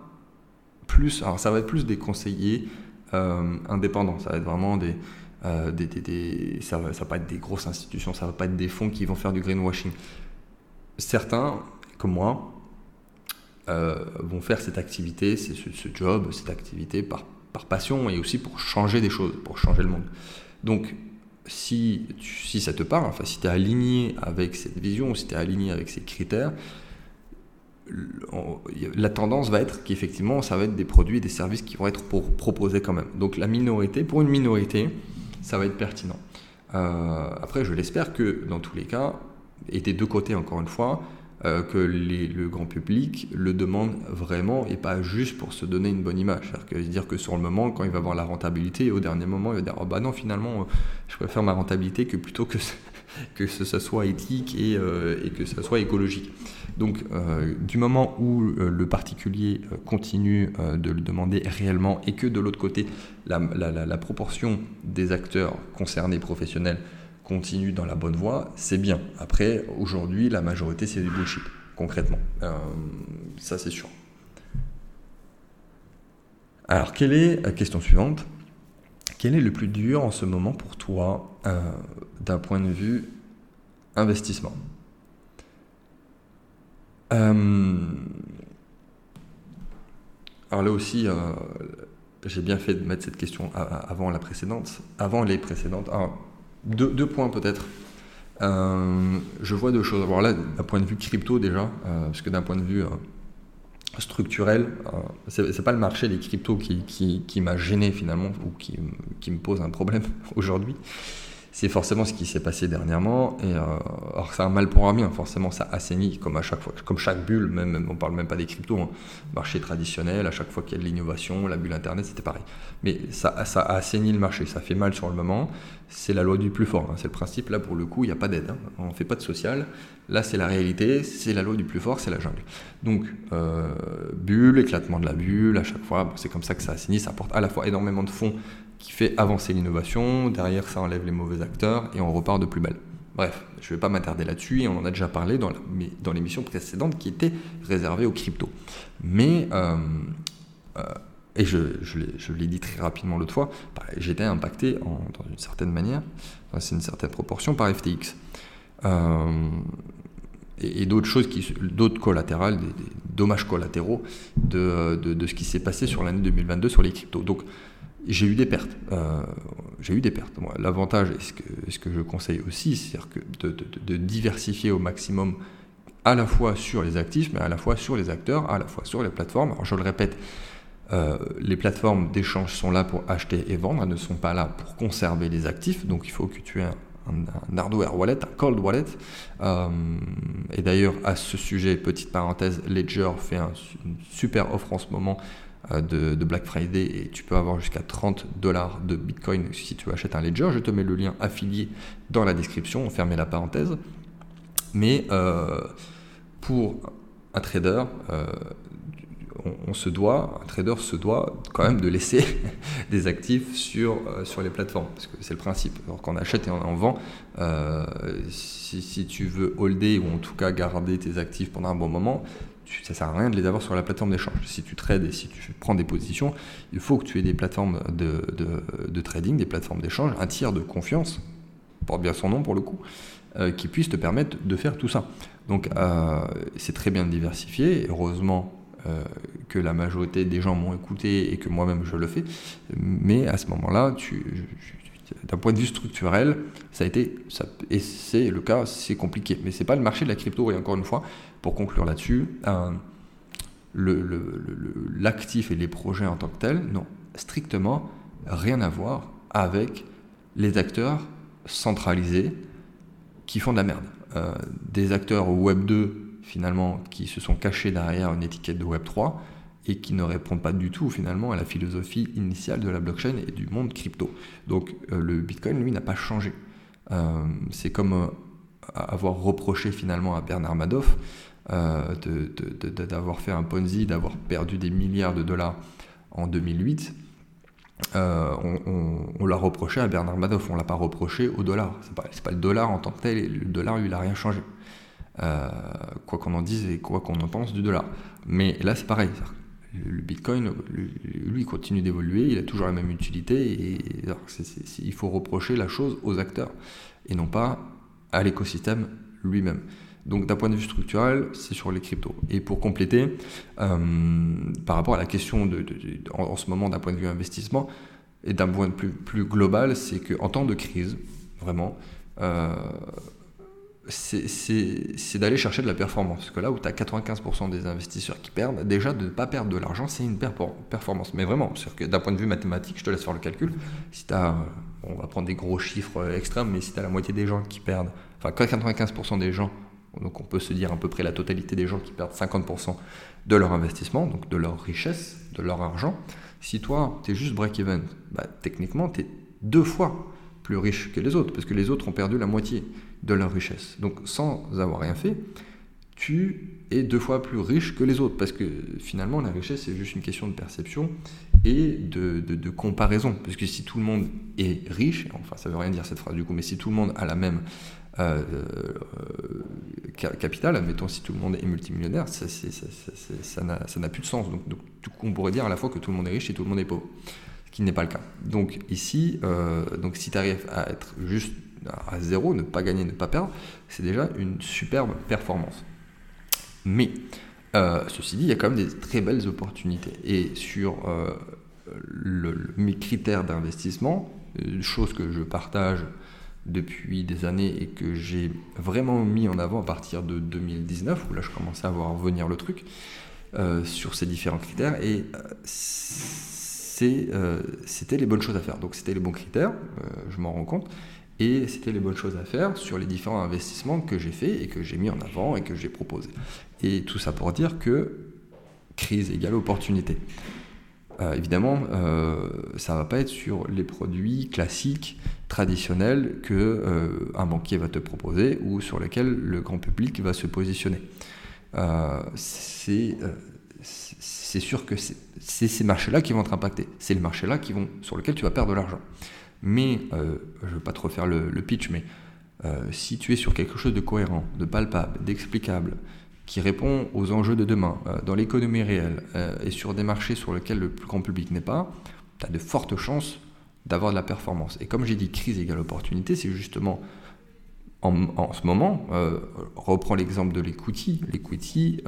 plus, alors ça va être plus des conseillers euh, indépendants, ça va être vraiment des, des, ça, ça va pas être des grosses institutions, ça va pas être des fonds qui vont faire du greenwashing. Certains, comme moi, vont faire cette activité, ce, ce job, cette activité par passion et aussi pour changer des choses, pour changer le monde. Donc, si, ça te parle, enfin, si tu es aligné avec cette vision, si tu es aligné avec ces critères, la tendance va être qu'effectivement, ça va être des produits et des services qui vont être pour proposer quand même. Donc, la minorité, pour une minorité, ça va être pertinent. Euh, après, je l'espère que dans tous les cas, et des deux côtés encore une fois, euh, que le grand public le demande vraiment et pas juste pour se donner une bonne image. C'est-à-dire dire que sur le moment, quand il va voir la rentabilité, au dernier moment, il va dire oh bah non, finalement, je préfère ma rentabilité que plutôt que, que ce, soit éthique et, euh, et, que ce soit écologique. Donc, euh, du moment où le particulier continue de le demander réellement et que de l'autre côté, la, proportion des acteurs concernés professionnels continue dans la bonne voie, c'est bien. Après, aujourd'hui, la majorité, c'est du bullshit, concrètement. Euh, ça, c'est sûr. Alors, quelle est question suivante Quel est le plus dur en ce moment pour toi euh, d'un point de vue investissement euh, Alors là aussi, j'ai bien fait de mettre cette question avant la précédente, avant les précédentes. Deux, points peut-être. Euh, je vois deux choses. Alors là, d'un point de vue crypto déjà, euh, parce que d'un point de vue euh, structurel. Euh, c'est pas le marché des cryptos qui, m'a gêné finalement ou qui, me pose un problème aujourd'hui c'est forcément ce qui s'est passé dernièrement. Et euh, alors c'est un mal pour un bien, forcément ça assainit comme à chaque fois, comme chaque bulle, même on parle même pas des cryptos, hein. marché traditionnel, à chaque fois qu'il y a de l'innovation, la bulle internet, c'était pareil. Mais ça, ça a assaini le marché, ça fait mal sur le moment. C'est la loi du plus fort, hein. c'est le principe. Là pour le coup, il n'y a pas d'aide, hein. on fait pas de social. Là c'est la réalité, c'est la loi du plus fort, c'est la jungle. Donc euh, bulle, éclatement de la bulle, à chaque fois, c'est comme ça que ça assainit, ça apporte à la fois énormément de fonds qui fait avancer l'innovation, derrière ça enlève les mauvais acteurs et on repart de plus belle. Bref, je ne vais pas m'attarder là-dessus, et on en a déjà parlé dans, dans l'émission précédente qui était réservée aux cryptos. Mais, euh, euh, et je, je l'ai dit très rapidement l'autre fois, j'étais impacté dans une certaine manière, c'est une certaine proportion par FTX. Euh, et, d'autres choses, qui, d'autres collatérales, des, dommages collatéraux de, de, de ce qui s'est passé sur l'année 2022 sur les cryptos. Donc, j'ai eu des pertes. Euh, j'ai eu des pertes. L'avantage, et ce que, je conseille aussi, c'est de, diversifier au maximum à la fois sur les actifs, mais à la fois sur les acteurs, à la fois sur les plateformes. Alors je le répète, euh, les plateformes d'échange sont là pour acheter et vendre, elles ne sont pas là pour conserver les actifs. Donc il faut que tu aies un, hardware wallet, un cold wallet. Euh, et d'ailleurs, à ce sujet, petite parenthèse, Ledger fait un, une super offre en ce moment euh, de, Black Friday et tu peux avoir jusqu'à 30 dollars de Bitcoin si tu achètes un Ledger. Je te mets le lien affilié dans la description, on ferme la parenthèse. Mais euh, pour un trader, euh, on, se doit, un trader se doit quand même de laisser des actifs sur, sur les plateformes, parce que c'est le principe. Alors qu'on achète et on en vend, si, si, tu veux holder ou en tout cas garder tes actifs pendant un bon moment, ça sert à rien de les avoir sur la plateforme d'échange. Si tu trades et si tu prends des positions, il faut que tu aies des plateformes de, trading, des plateformes d'échange, un tiers de confiance, porte bien son nom pour le coup, euh, qui puisse te permettre de faire tout ça. Donc euh, c'est très bien de diversifier. Heureusement euh, que la majorité des gens m'ont écouté et que moi-même je le fais. Mais à ce moment-là, d'un point de vue structurel, ça a été, et c'est le cas, c'est compliqué. Mais c'est pas le marché de la crypto, et encore une fois, pour conclure là-dessus, l'actif et les projets en tant que tels n'ont strictement rien à voir avec les acteurs centralisés qui font de la merde. Euh, des acteurs Web 2, finalement, qui se sont cachés derrière une étiquette de Web 3 et qui ne répondent pas du tout, finalement, à la philosophie initiale de la blockchain et du monde crypto. Donc, euh, le Bitcoin, lui, n'a pas changé. Euh, c'est comme avoir reproché, finalement, à Bernard Madoff euh, d'avoir fait un Ponzi, d'avoir perdu des milliards de dollars en 2008. Euh, on, l'a reproché à Bernard Madoff, on l'a pas reproché au dollar. C'est pas, pas le dollar en tant que tel, le dollar lui il rien changé. Euh, quoi qu'on en dise et quoi qu'on en pense du dollar. Mais là c'est pareil. Le Bitcoin, lui, continue d'évoluer, il a toujours la même utilité et il faut reprocher la chose aux acteurs et non pas à l'écosystème lui-même. Donc d'un point de vue structurel, c'est sur les cryptos. Et pour compléter, euh, par rapport à la question de, en, ce moment d'un point de vue investissement, et d'un point de vue plus, global, c'est qu'en temps de crise, vraiment, euh, c'est d'aller chercher de la performance. Parce que là où tu as 95% des investisseurs qui perdent, déjà de ne pas perdre de l'argent, c'est une performance. Mais vraiment, d'un point de vue mathématique, je te laisse faire le calcul. Si as, on va prendre des gros chiffres extrêmes, mais si tu as la moitié des gens qui perdent, enfin 95% des gens donc on peut se dire à peu près la totalité des gens qui perdent 50% de leur investissement, donc de leur richesse, de leur argent. Si toi, tu es juste break-even, bah, techniquement, tu es deux fois plus riche que les autres, parce que les autres ont perdu la moitié de leur richesse. Donc sans avoir rien fait, tu es deux fois plus riche que les autres, parce que finalement, la richesse, c'est juste une question de perception et de, de, comparaison. Parce que si tout le monde est riche, enfin ça veut rien dire cette phrase du coup, mais si tout le monde a la même euh, euh, capital, admettons si tout le monde est multimillionnaire, ça, ça n'a plus de sens. Donc, donc, on pourrait dire à la fois que tout le monde est riche et tout le monde est pauvre, ce qui n'est pas le cas. Donc ici, euh, donc si tu arrives à être juste à zéro, ne pas gagner, ne pas perdre, c'est déjà une superbe performance. Mais ceci dit, il y a quand même des très belles opportunités. Et sur le, mes critères d'investissement, chose que je partage depuis des années et que j'ai vraiment mis en avant à partir de 2019, où là je commençais à voir venir le truc, sur ces différents critères et c'était les bonnes choses à faire. Donc c'était les bons critères, je m'en rends compte. Et c'était les bonnes choses à faire sur les différents investissements que j'ai faits et que j'ai mis en avant et que j'ai proposés. Et tout ça pour dire que crise égale opportunité. Euh, évidemment, euh, ça va pas être sur les produits classiques, traditionnels que euh, un banquier va te proposer ou sur lesquels le grand public va se positionner. c'est sûr que c'est ces marchés-là qui vont être impactés. C'est qui vont sur lesquels tu vas perdre de l'argent. Mais, euh, je ne veux pas te refaire le, pitch, mais euh, si tu es sur quelque chose de cohérent, de palpable, d'explicable, qui répond aux enjeux de demain, euh, dans l'économie réelle, et sur des marchés sur lesquels le plus grand public n'est pas, tu as de fortes chances d'avoir de la performance. Et comme j'ai dit, crise égale opportunité, c'est justement en, ce moment, reprends l'exemple de l'equity. L'equity,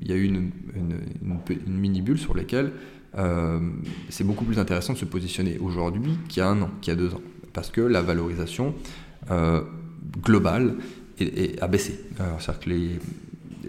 il y a eu une, une mini-bulle sur laquelle c'est beaucoup plus intéressant de se positionner aujourd'hui qu'il y a un an, qu'il y a deux ans, parce que la valorisation euh, globale est, a baissé. C'est-à-dire que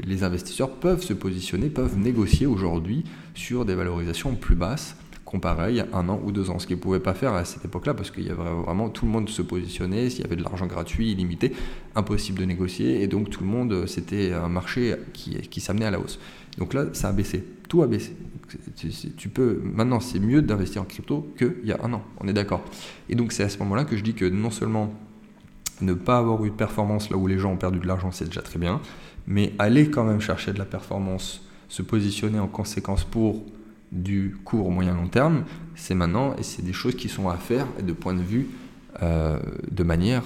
les, investisseurs peuvent se positionner, peuvent négocier aujourd'hui sur des valorisations plus basses comparé il un an ou deux ans, ce qu'ils ne pouvaient pas faire à cette époque-là parce qu'il y avait vraiment tout le monde se positionnait, s'il y avait de l'argent gratuit, illimité, impossible de négocier et donc tout le monde, c'était un marché qui s'amenait à la hausse. Donc là, ça a baissé, tout a baissé. Tu peux, maintenant, c'est mieux d'investir en crypto qu'il y a un an, on est d'accord. Et donc c'est à ce moment-là que je dis que non seulement ne pas avoir eu de performance là où les gens ont perdu de l'argent, c'est déjà très bien, mais aller quand même chercher de la performance, se positionner en conséquence pour du court, moyen, long terme, c'est maintenant et c'est des choses qui sont à faire de point de vue euh, de manière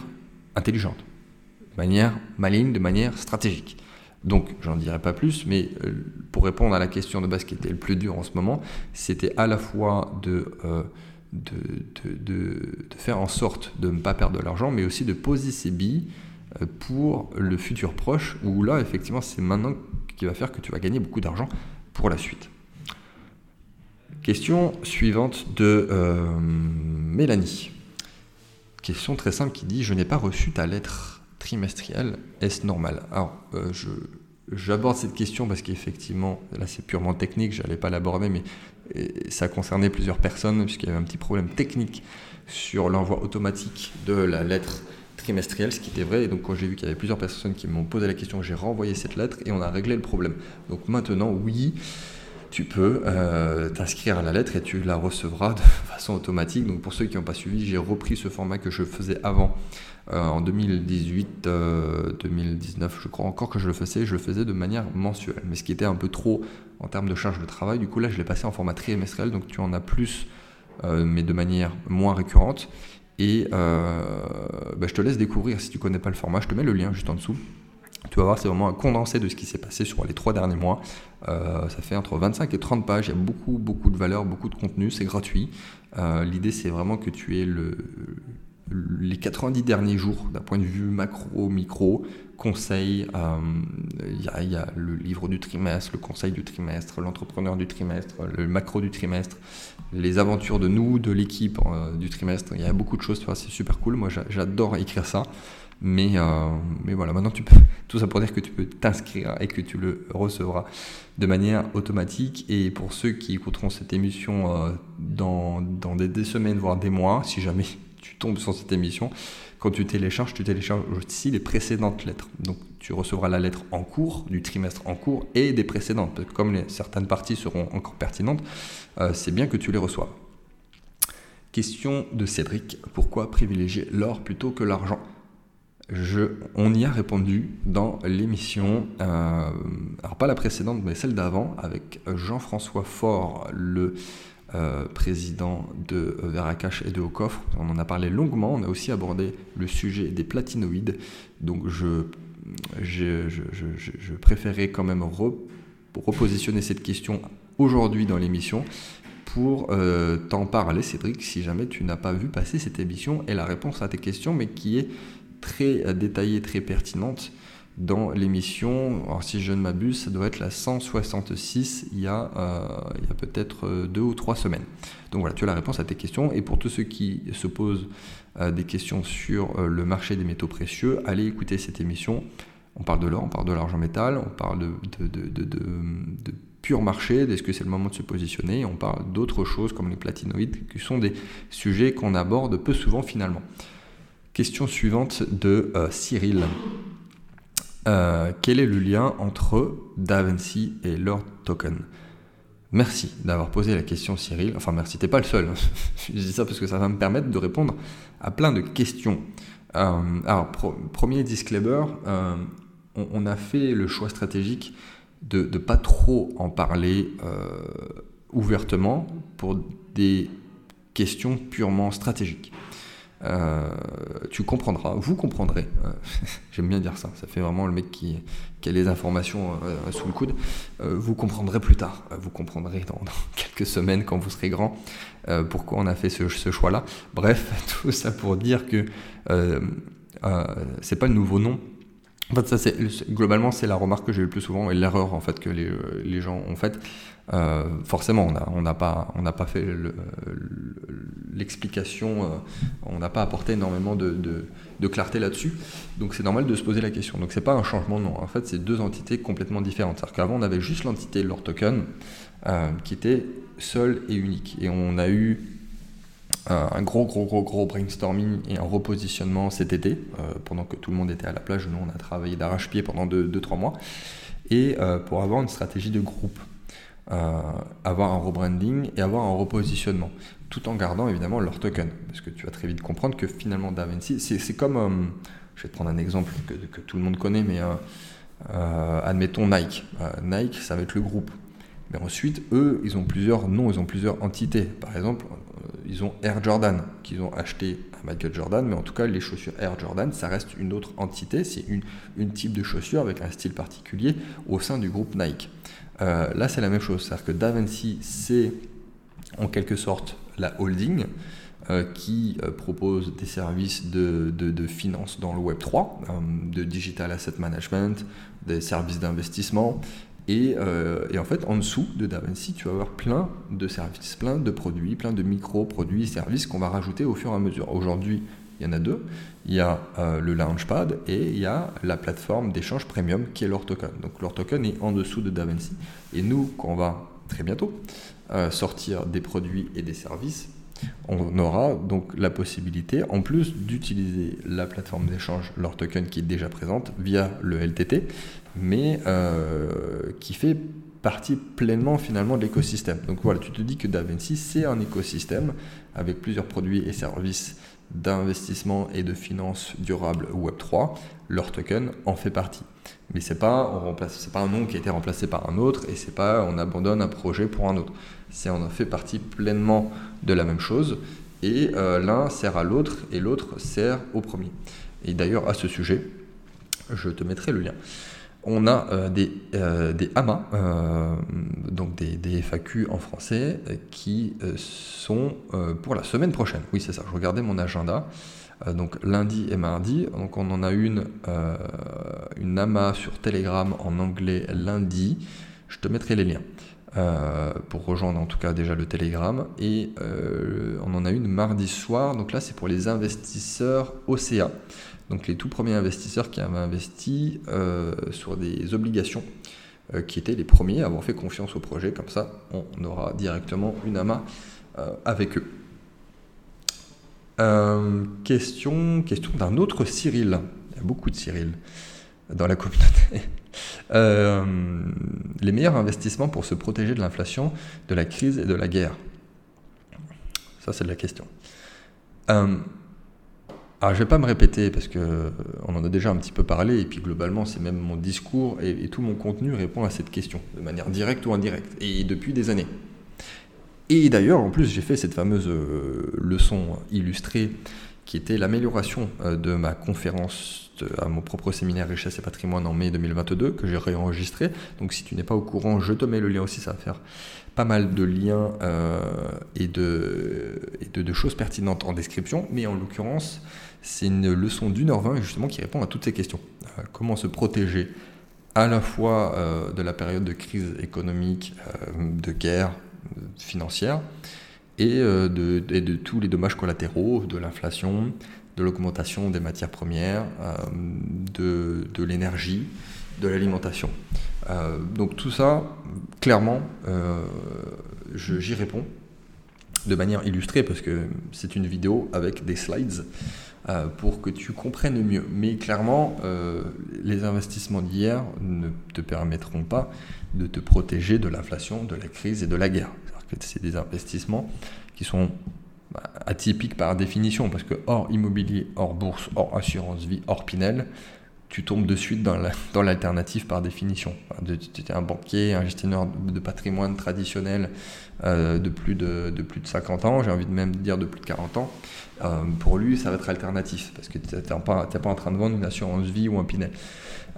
intelligente, de manière maligne, de manière stratégique. Donc, j'en dirai pas plus, mais euh, pour répondre à la question de base qui était le plus dur en ce moment, c'était à la fois de, euh, faire en sorte de ne pas perdre de l'argent, mais aussi de poser ses billes pour le futur proche, où là, effectivement, c'est maintenant qui va faire que tu vas gagner beaucoup d'argent pour la suite. Question suivante de euh, Mélanie. Question très simple qui dit Je n'ai pas reçu ta lettre trimestrielle, est-ce normal? Alors, euh, je, j'aborde cette question parce qu'effectivement, là c'est purement technique, je n'allais pas l'aborder, mais ça concernait plusieurs personnes, puisqu'il y avait un petit problème technique sur l'envoi automatique de la lettre trimestrielle, ce qui était vrai. Et donc, quand j'ai vu qu'il y avait plusieurs personnes qui m'ont posé la question, j'ai renvoyé cette lettre et on a réglé le problème. Donc maintenant, oui tu peux euh, t'inscrire à la lettre et tu la recevras de façon automatique. Donc pour ceux qui n'ont pas suivi, j'ai repris ce format que je faisais avant euh, en 2018, 2019, euh, je crois encore que je le faisais, je le faisais de manière mensuelle, mais ce qui était un peu trop en termes de charge de travail. Du coup là, je l'ai passé en format trimestriel, donc tu en as plus, mais de manière moins récurrente. Et bah, je te laisse découvrir si tu connais pas le format. Je te mets le lien juste en dessous. Tu vas voir, c'est vraiment un condensé de ce qui s'est passé sur les trois derniers mois. Euh, ça fait entre 25 et 30 pages, il y a beaucoup, beaucoup de valeur, beaucoup de contenu, c'est gratuit. Euh, l'idée, c'est vraiment que tu aies le, les 90 derniers jours d'un point de vue macro, micro, conseils. Euh, il y, a le livre du trimestre, le conseil du trimestre, l'entrepreneur du trimestre, le macro du trimestre, les aventures de nous, de l'équipe du trimestre. Il y a beaucoup de choses, c'est super cool. Moi, j'adore écrire ça. Mais, euh, mais voilà, maintenant tu peux, tout ça pour dire que tu peux t'inscrire et que tu le recevras de manière automatique. Et pour ceux qui écouteront cette émission euh, dans, dans des, semaines, voire des mois, si jamais tu tombes sur cette émission, quand tu télécharges, tu télécharges aussi les précédentes lettres. Donc tu recevras la lettre en cours, du trimestre en cours et des précédentes. Parce que comme certaines parties seront encore pertinentes, euh, c'est bien que tu les reçoives. Question de Cédric, pourquoi privilégier l'or plutôt que l'argent? On y a répondu dans l'émission, euh, alors pas la précédente, mais celle d'avant, avec Jean-François Faure, le euh, président de Veracash et de Coffre. On en a parlé longuement, on a aussi abordé le sujet des platinoïdes. Donc je, préférais quand même repositionner cette question aujourd'hui dans l'émission pour euh, t'en parler, Cédric, si jamais tu n'as pas vu passer cette émission et la réponse à tes questions, mais qui est très détaillée, très pertinente dans l'émission. Alors si je ne m'abuse, ça doit être la 166 il y a, euh, a peut-être euh, deux ou trois semaines. Donc voilà, tu as la réponse à tes questions. Et pour tous ceux qui se posent euh, des questions sur le marché des métaux précieux, allez écouter cette émission. On parle de l'or, on parle de l'argent métal, on parle de, de, de, de pur marché Est-ce que c'est le moment de se positionner On parle d'autres choses comme les platinoïdes, qui sont des sujets qu'on aborde peu souvent finalement. Question suivante de euh, Cyril. Euh, quel est le lien entre DaVinci et leur token? Merci d'avoir posé la question Cyril. Enfin merci, t'es pas le seul. Je dis ça parce que ça va me permettre de répondre à plein de questions. Euh, alors, premier disclaimer, on, a fait le choix stratégique de ne pas trop en parler ouvertement pour des questions purement stratégiques. Euh, tu comprendras, vous comprendrez. Euh, j'aime bien dire ça, ça fait vraiment le mec qui, a les informations sous le coude. vous comprendrez plus tard, vous comprendrez dans, quelques semaines quand vous serez grand pourquoi on a fait ce, choix-là. Bref, tout ça pour dire que c'est pas le nouveau nom en fait, ça, c'est, globalement, c'est la remarque que j'ai le plus souvent et l'erreur en fait que les, gens ont faite. Euh, forcément, on n'a pas, pas fait l'explication, euh, on n'a pas apporté énormément de, clarté là-dessus. Donc, c'est normal de se poser la question. Donc, c'est pas un changement de nom. En fait, c'est deux entités complètement différentes. C'est-à-dire on avait juste l'entité Lore Token euh, qui était seule et unique. Et on a eu un gros, gros, gros, gros brainstorming et un repositionnement cet été, euh, pendant que tout le monde était à la plage. Nous, on a travaillé d'arrache-pied pendant 2-3 mois, et euh, pour avoir une stratégie de groupe, euh, avoir un rebranding et avoir un repositionnement, tout en gardant évidemment leur token. Parce que tu vas très vite comprendre que finalement, DaVinci, c'est comme, je vais te prendre un exemple que, tout le monde connaît, mais admettons Nike. Nike, ça va être le groupe. Mais ensuite, eux, ils ont plusieurs noms, ils ont plusieurs entités. Par exemple, ils ont Air Jordan, qu'ils ont acheté à Michael Jordan, mais en tout cas, les chaussures Air Jordan, ça reste une autre entité, c'est une, type de chaussure avec un style particulier au sein du groupe Nike. Euh, là, c'est la même chose, c'est-à-dire que DaVinci, c'est en quelque sorte la holding euh, qui euh, propose des services de, finance dans le Web 3, de digital asset management, des services d'investissement, euh, et, en fait, en dessous de DaVinci, tu vas avoir plein de services, plein de produits, plein de micro-produits et services qu'on va rajouter au fur et à mesure. Aujourd'hui, il y en a deux. Il y a euh, le Launchpad et il y a la plateforme d'échange premium qui est l'Ortoken. Donc l'Ortoken est en dessous de DaVinci. Et nous, quand on va très bientôt sortir des produits et des services, on aura donc la possibilité, en plus d'utiliser la plateforme d'échange l'Ortoken qui est déjà présente via le LTT, mais euh, qui fait partie pleinement finalement de l'écosystème. Donc voilà, tu te dis que DaVinci, c'est un écosystème avec plusieurs produits et services d'investissement et de finances durables Web3. Leur token en fait partie. Mais c'est pas pas un nom qui a été remplacé par un autre et c'est pas on abandonne un projet pour un autre. C'est on en fait partie pleinement de la même chose et euh, l'un sert à l'autre et l'autre sert au premier. Et d'ailleurs à ce sujet, je te mettrai le lien on a euh, des, euh, AMA, euh, donc des, des, FAQ en français, qui sont pour la semaine prochaine. Oui, c'est ça, je regardais mon agenda. donc lundi et mardi. Donc on en a une, une AMA sur Telegram en anglais lundi. Je te mettrai les liens. pour rejoindre en tout cas déjà le Telegram. Et on en a une mardi soir. Donc là, c'est pour les investisseurs OCA donc les tout premiers investisseurs qui avaient investi euh, sur des obligations, euh, qui étaient les premiers à avoir fait confiance au projet, comme ça on aura directement une AMA euh, avec eux. question question d'un autre Cyril, il y a beaucoup de Cyril dans la communauté. les meilleurs investissements pour se protéger de l'inflation, de la crise et de la guerre Ça c'est de la question. Alors, je vais pas me répéter parce que euh, en a déjà un petit peu parlé et puis globalement c'est même mon discours et, tout mon contenu répond à cette question de manière directe ou indirecte et depuis des années. Et d'ailleurs en plus j'ai fait cette fameuse euh, leçon illustrée qui était l'amélioration euh, de ma conférence à mon propre séminaire Richesse et Patrimoine en mai 2022 que j'ai réenregistré. Donc si tu n'es pas au courant, je te mets le lien aussi, ça va faire pas mal de liens et, de, et de, choses pertinentes en description. Mais en l'occurrence, c'est une leçon d'une heure vingt justement qui répond à toutes ces questions. Euh, comment se protéger à la fois euh, de la période de crise économique, euh, de guerre financière, et de, tous les dommages collatéraux, de l'inflation, de l'augmentation des matières premières, de l'énergie, de l'alimentation. donc tout ça, clairement, j'y réponds de manière illustrée parce que c'est une vidéo avec des slides euh, pour que tu comprennes mieux. Mais clairement, euh, les investissements d'hier ne te permettront pas de te protéger de l'inflation, de la crise et de la guerre. C'est des investissements qui sont bah, atypiques par définition parce que hors immobilier, hors bourse, hors assurance vie, hors Pinel, tu tombes de suite dans l'alternative par définition. Tu es un banquier, un gestionnaire de patrimoine traditionnel euh, de, plus de, de, plus de 50 ans, j'ai envie de même dire de plus de 40 ans. Euh, pour lui, ça va être alternatif parce que tu n'es pas, pas, en train de vendre une assurance vie ou un Pinel.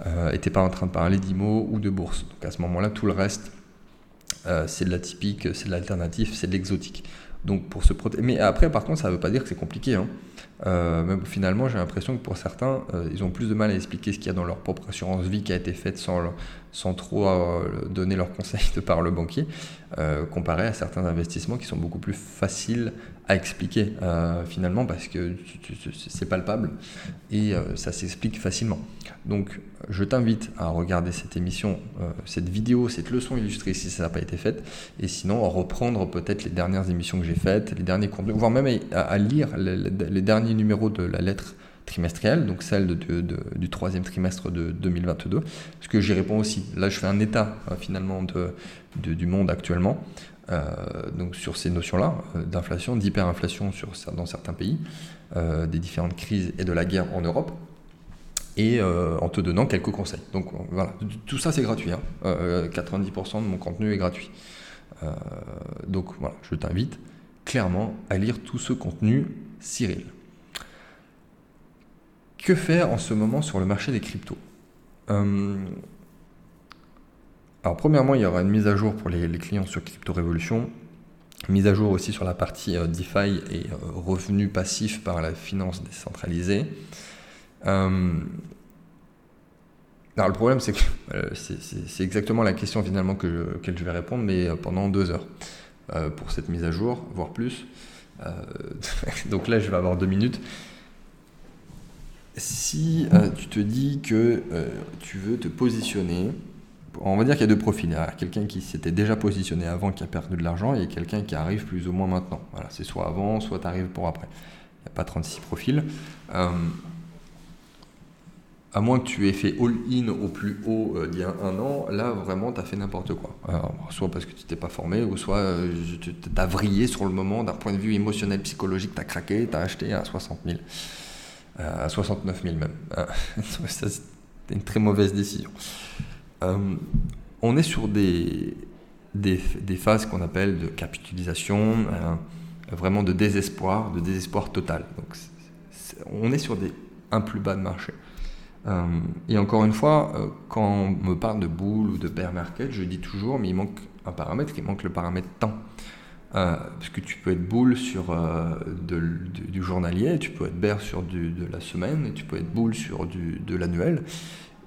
Euh, et tu n'es pas en train de parler d'IMO ou de bourse. Donc à ce moment-là, tout le reste, euh, c'est de l'atypique, c'est de l'alternatif, c'est de l'exotique. Donc pour se protéger. Mais après, par contre, ça ne veut pas dire que c'est compliqué. Hein. Euh, finalement, j'ai l'impression que pour certains, euh, ils ont plus de mal à expliquer ce qu'il y a dans leur propre assurance vie qui a été faite sans, trop euh, donner leurs conseils de par le banquier, comparé à certains investissements qui sont beaucoup plus faciles à expliquer finalement parce que c'est palpable et ça s'explique facilement. Donc, je t'invite à regarder cette émission, cette vidéo, cette leçon illustrée si ça n'a pas été fait, et sinon à reprendre peut-être les dernières émissions que j'ai faites, les derniers contenus, voire même à, lire les derniers numéro de la lettre trimestrielle, donc celle de, du troisième trimestre de 2022, parce que j'y réponds aussi. Là, je fais un état euh, finalement du monde actuellement, euh, donc sur ces notions-là, euh, d'inflation, d'hyperinflation sur, dans certains pays, des différentes crises et de la guerre en Europe, et en te donnant quelques conseils. Donc voilà, tout ça c'est gratuit, 90% hein. de mon contenu est gratuit. donc voilà, je t'invite clairement à lire tout ce contenu Cyril. Que faire en ce moment sur le marché des cryptos euh, Alors premièrement, il y aura une mise à jour pour les, clients sur Crypto Révolution, mise à jour aussi sur la partie euh, DeFi et euh, revenus passifs par la finance décentralisée. alors le problème, c'est que c'est exactement la question finalement que je, je vais répondre, mais pendant deux heures pour cette mise à jour, voire plus. donc là, je vais avoir deux minutes si euh, tu te dis que euh, tu veux te positionner, on va dire qu'il y a deux profils. Il quelqu'un qui s'était déjà positionné avant, qui a perdu de l'argent, et quelqu'un qui arrive plus ou moins maintenant. Voilà, c'est soit avant, soit tu arrives pour après. Il n'y a pas 36 profils. Euh, à moins que tu aies fait all-in au plus haut il y a un an, là vraiment tu as fait n'importe quoi. soit parce que tu t'es pas formé, ou soit tu t'as vrillé sur le moment d'un point de vue émotionnel, psychologique, tu as craqué, tu as acheté à 60 000 à 69 000 même. Euh, c'était une très mauvaise décision. Euh, on est sur des, des, phases qu'on appelle de capitalisation, euh, vraiment de désespoir, de désespoir total. Donc, on est sur des, un plus bas de marché. et encore une fois, quand on me parle de boule ou de bear market, je dis toujours, mais il manque un paramètre, il manque le paramètre temps. Euh, parce que tu peux être boule sur euh, du journalier, tu peux être bear sur de la semaine, tu peux être boule sur de l'annuel.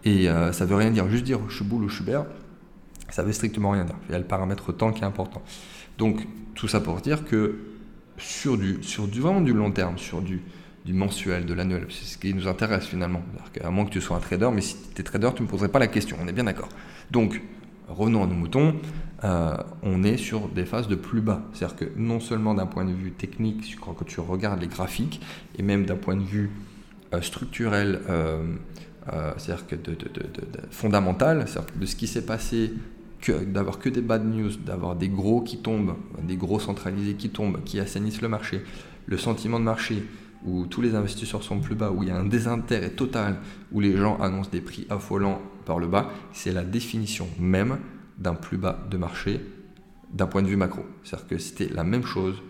Et euh, ça veut rien dire. Juste dire je suis boule ou je suis bear, ça veut strictement rien dire. Il y a le paramètre temps qui est important. Donc tout ça pour dire que sur du, sur du vraiment du long terme, sur du, du mensuel, de l'annuel, c'est ce qui nous intéresse finalement. À moins que tu sois un trader, mais si tu es trader, tu ne me poserais pas la question, on est bien d'accord. Donc revenons à nos moutons, euh, on est sur des phases de plus bas. C'est-à-dire que non seulement d'un point de vue technique, quand tu regardes les graphiques, et même d'un point de vue euh, structurel, euh, c'est-à-dire que fondamental, de ce qui s'est passé, d'avoir que des bad news, d'avoir des gros qui tombent, des gros centralisés qui tombent, qui assainissent le marché, le sentiment de marché, où tous les investisseurs sont plus bas, où il y a un désintérêt total, où les gens annoncent des prix affolants par le bas, c'est la définition même d'un plus bas de marché d'un point de vue macro. C'est-à-dire que c'était la même chose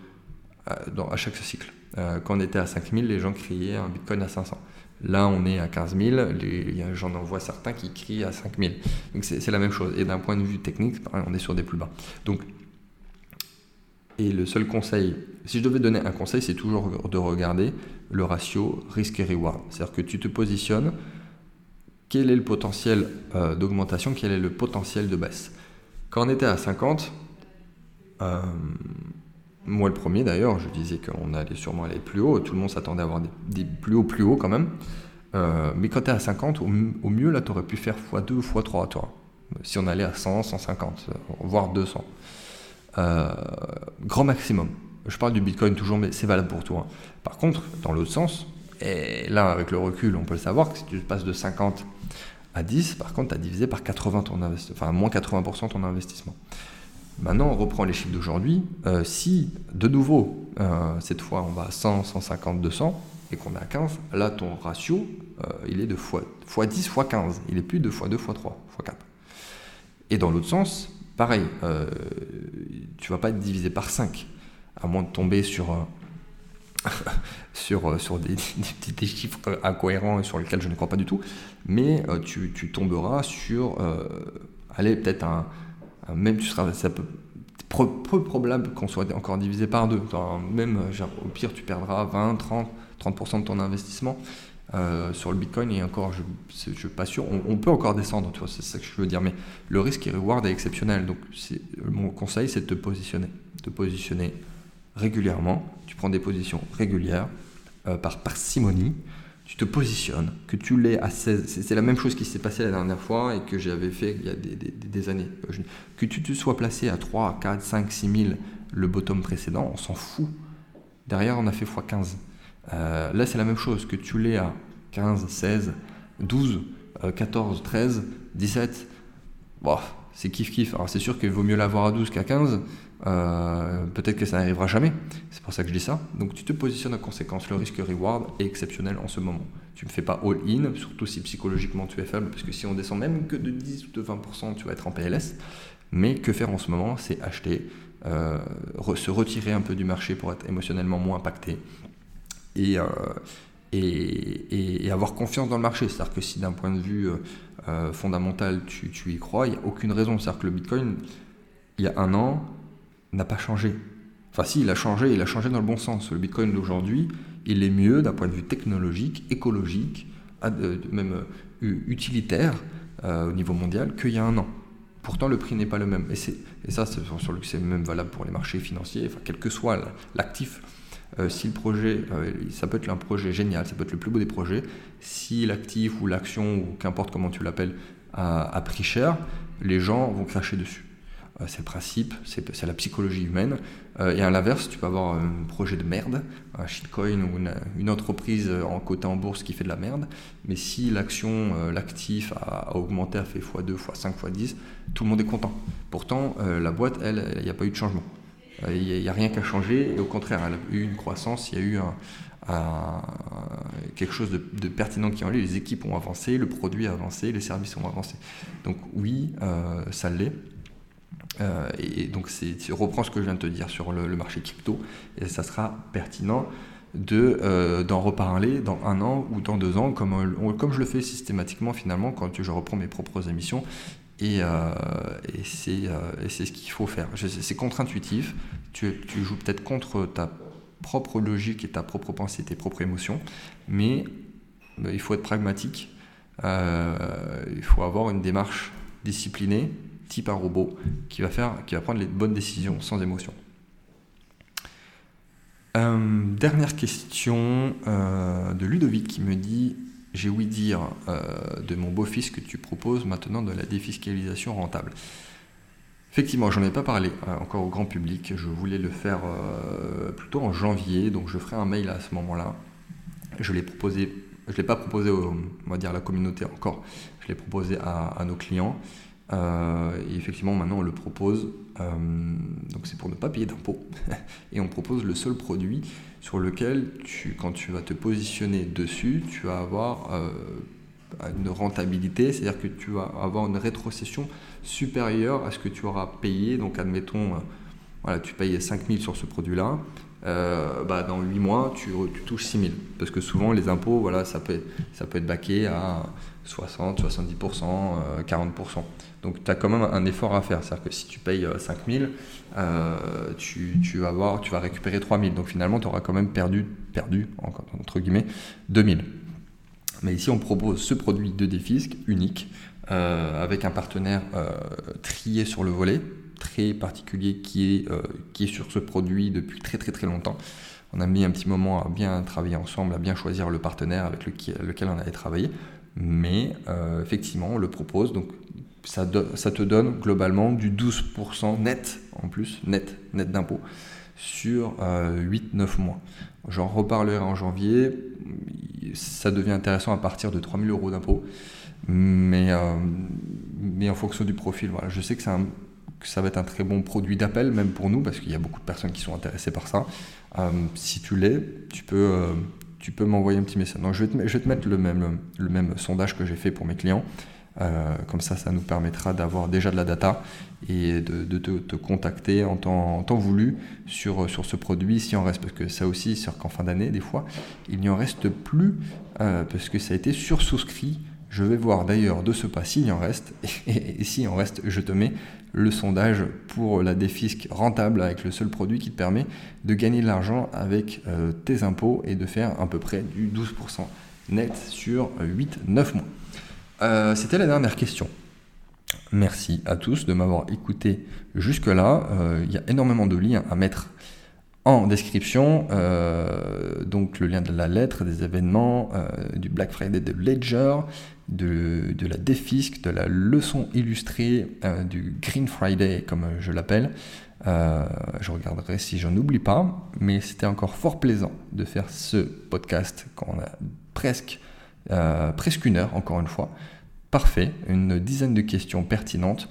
euh, dans, à chaque cycle. Euh, quand on était à 5000, les gens criaient un Bitcoin à 500. Là, on est à 15 000, j'en vois certains qui crient à 5000. Donc c'est la même chose. Et d'un point de vue technique, on est sur des plus bas. Donc, et le seul conseil, si je devais donner un conseil, c'est toujours de regarder le ratio risque et reward. C'est-à-dire que tu te positionnes quel est le potentiel euh, d'augmentation, quel est le potentiel de baisse. Quand on était à 50, euh, moi le premier d'ailleurs, je disais qu'on allait sûrement aller plus haut, tout le monde s'attendait à avoir des, plus hauts, plus hauts quand même. mais quand tu es à 50, au, mieux, là, tu aurais pu faire x2 ou x3, toi. Si on allait à 100, 150, voire 200. grand maximum. Je parle du Bitcoin toujours, mais c'est valable pour toi. Par contre, dans l'autre sens, et là, avec le recul, on peut le savoir que si tu passes de 50 à 10, par contre, tu as divisé par 80 ton investissement, enfin moins 80% ton investissement. Maintenant, on reprend les chiffres d'aujourd'hui. Euh, si, de nouveau, euh, cette fois, on va à 100, 150, 200, et qu'on est à 15, là, ton ratio, euh, il est de fois, fois 10, fois 15. Il est plus de fois 2, fois 3, fois 4. Et dans l'autre sens, pareil, tu vas pas être divisé par 5, à moins de tomber sur sur, euh, sur des, des, chiffres incohérents et sur lesquels je ne crois pas du tout, mais euh, tu, tu, tomberas sur, euh, allez, peut-être un, même tu seras, ça peut, peu, probable qu'on soit encore divisé par deux. Même, au pire, tu perdras 20, 30, 30% de ton investissement. sur le Bitcoin et encore, je ne suis pas sûr, on, peut encore descendre, tu vois, c'est ça que je veux dire, mais le risque et reward est exceptionnel. Donc, mon conseil, c'est de te positionner, te positionner régulièrement, prends des positions régulières, euh, par parcimonie, tu te positionnes, que tu l'aies à 16, c'est la même chose qui s'est passé la dernière fois et que j'avais fait il y a des, années. Que tu te sois placé à 3, 4, 5, 6 000 le bottom précédent, on s'en fout. Derrière, on a fait x15. Euh, là, c'est la même chose, que tu l'aies à 15, 16, 12, 14, 13, 17. Bon, c'est kiff-kiff. Alors, c'est sûr qu'il vaut mieux l'avoir à 12 qu'à 15, euh, peut-être que ça n'arrivera jamais. C'est pour ça que je dis ça. Donc tu te positionnes en conséquence. Le risque reward est exceptionnel en ce moment. Tu ne fais pas all-in, surtout si psychologiquement tu es faible, parce que si on descend même que de 10 ou de 20%, tu vas être en PLS. Mais que faire en ce moment C'est acheter, euh, se retirer un peu du marché pour être émotionnellement moins impacté. Euh, et, et, avoir confiance dans le marché. C'est-à-dire que si d'un point de vue fondamental tu, tu y crois, il n'y a aucune raison. C'est-à-dire que le Bitcoin, il y a un an, n'a pas changé. Enfin si, il a changé, il a changé dans le bon sens. Le Bitcoin d'aujourd'hui, il est mieux d'un point de vue technologique, écologique, même euh, utilitaire euh, au niveau mondial qu'il y a un an. Pourtant, le prix n'est pas le même. Et, ça, c'est sur même valable pour les marchés financiers, quel que soit l'actif. Euh, si le projet, ça peut être un projet génial, ça peut être le plus beau des projets, si l'actif ou l'action, ou qu'importe comment tu l'appelles, a, a, pris cher, les gens vont cracher dessus. Euh, c'est le principe, c'est la psychologie humaine. Euh, et à l'inverse, tu peux avoir un projet de merde, un shitcoin ou une, entreprise en côté en bourse qui fait de la merde, mais si l'action, euh, l'actif a, augmenté, a fait x2, x5, x10, tout le monde est content. Pourtant, la boîte, elle, il n'y a pas eu de changement. Il n'y a, rien qu'à changer, et au contraire, elle a eu une croissance, il y a eu quelque chose de, pertinent qui est en lui, les équipes ont avancé, le produit a avancé, les services ont avancé. Donc oui, ça l'est. Euh, et donc, tu reprends ce que je viens de te dire sur le, marché crypto, et ça sera pertinent de euh, d'en reparler dans un an ou dans deux ans, comme, comme je le fais systématiquement finalement quand je reprends mes propres émissions. Et, euh, et c'est ce qu'il faut faire. C'est contre-intuitif. Tu, tu, joues peut-être contre ta propre logique et ta propre pensée, tes propres émotions, mais il faut être pragmatique. il faut avoir une démarche disciplinée type un robot qui va, faire, qui va prendre les bonnes décisions sans émotion. Euh, dernière question euh, de Ludovic qui me dit J'ai ouï dire euh, de mon beau-fils que tu proposes maintenant de la défiscalisation rentable. Effectivement, j'en ai pas parlé encore au grand public. Je voulais le faire plutôt en janvier, donc je ferai un mail à ce moment-là. Je l'ai proposé, je l'ai pas proposé, au, on va dire à la communauté encore. Je l'ai proposé à, à nos clients. Euh, et effectivement, maintenant, on le propose. Euh, donc, c'est pour ne pas payer d'impôts. et on propose le seul produit sur lequel, quand tu vas te positionner dessus, tu vas avoir euh, une rentabilité, c'est-à-dire que tu vas avoir une rétrocession supérieure à ce que tu auras payé. Donc, admettons, voilà, tu payes 5000 sur ce produit-là. bah, dans 8 mois, tu, tu, touches 6 000. Parce que souvent, les impôts, voilà, ça, peut, ça peut être baqué à 60, 70%, 40%. Donc tu as quand même un effort à faire. C'est-à-dire que si tu payes 5000, euh, euh, tu, vas voir, tu vas récupérer 3000. Donc finalement, tu auras quand même perdu, perdu entre guillemets, 2000. Mais ici, on propose ce produit de défisque unique euh, avec un partenaire trié sur le volet, très particulier qui est, qui est sur ce produit depuis très très très longtemps. On a mis un petit moment à bien travailler ensemble, à bien choisir le partenaire avec lequel on allait travailler. Mais effectivement, on le propose. Donc ça, te donne globalement du 12% net en plus, net, net d'impôt, sur 8-9 mois. J'en reparlerai en janvier. Ça devient intéressant à partir de 3000 euros d'impôt. Mais, euh, mais en fonction du profil, voilà. je sais que, que ça va être un très bon produit d'appel, même pour nous, parce qu'il y a beaucoup de personnes qui sont intéressées par ça. Euh, si tu l'es, tu peux, euh, tu peux m'envoyer un petit message. Donc, je, vais te, je vais te mettre le même, le même sondage que j'ai fait pour mes clients. Euh, comme ça, ça nous permettra d'avoir déjà de la data et de, te, contacter en temps, voulu sur, sur ce produit s'il en reste. Parce que ça aussi, c'est qu'en fin d'année, des fois, il n'y en reste plus euh, parce que ça a été sursouscrit. Je vais voir d'ailleurs de ce pas s'il y en reste. Et, s'il en reste, je te mets le sondage pour la défisque rentable avec le seul produit qui te permet de gagner de l'argent avec euh, tes impôts et de faire à peu près du 12% net sur 8-9 mois. Euh, c'était la dernière question. Merci à tous de m'avoir écouté jusque-là. Euh, il y a énormément de liens à mettre en description. Euh, donc le lien de la lettre, des événements, du Black Friday de Ledger, de, la défisque, de la leçon illustrée, du Green Friday comme je l'appelle. je regarderai si j'en oublie pas, mais c'était encore fort plaisant de faire ce podcast quand on a presque, presque une heure, encore une fois. Parfait, une dizaine de questions pertinentes.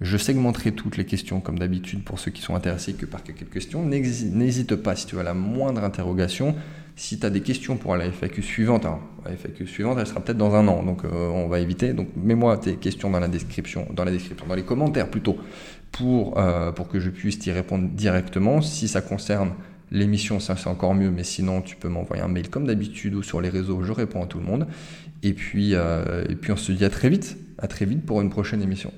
Je segmenterai toutes les questions comme d'habitude pour ceux qui sont intéressés que par quelques questions. N'hésite pas si tu as la moindre interrogation. Si tu as des questions pour la FAQ suivante, la FAQ suivante, elle sera peut-être dans un an, donc euh, on va éviter. Donc mets-moi tes questions dans la description, dans la description, dans les commentaires plutôt, pour, euh, pour que je puisse t'y répondre directement. Si ça concerne l'émission, ça c'est encore mieux, mais sinon tu peux m'envoyer un mail comme d'habitude ou sur les réseaux, je réponds à tout le monde. Et puis, euh, et puis on se dit à très vite, à très vite pour une prochaine émission.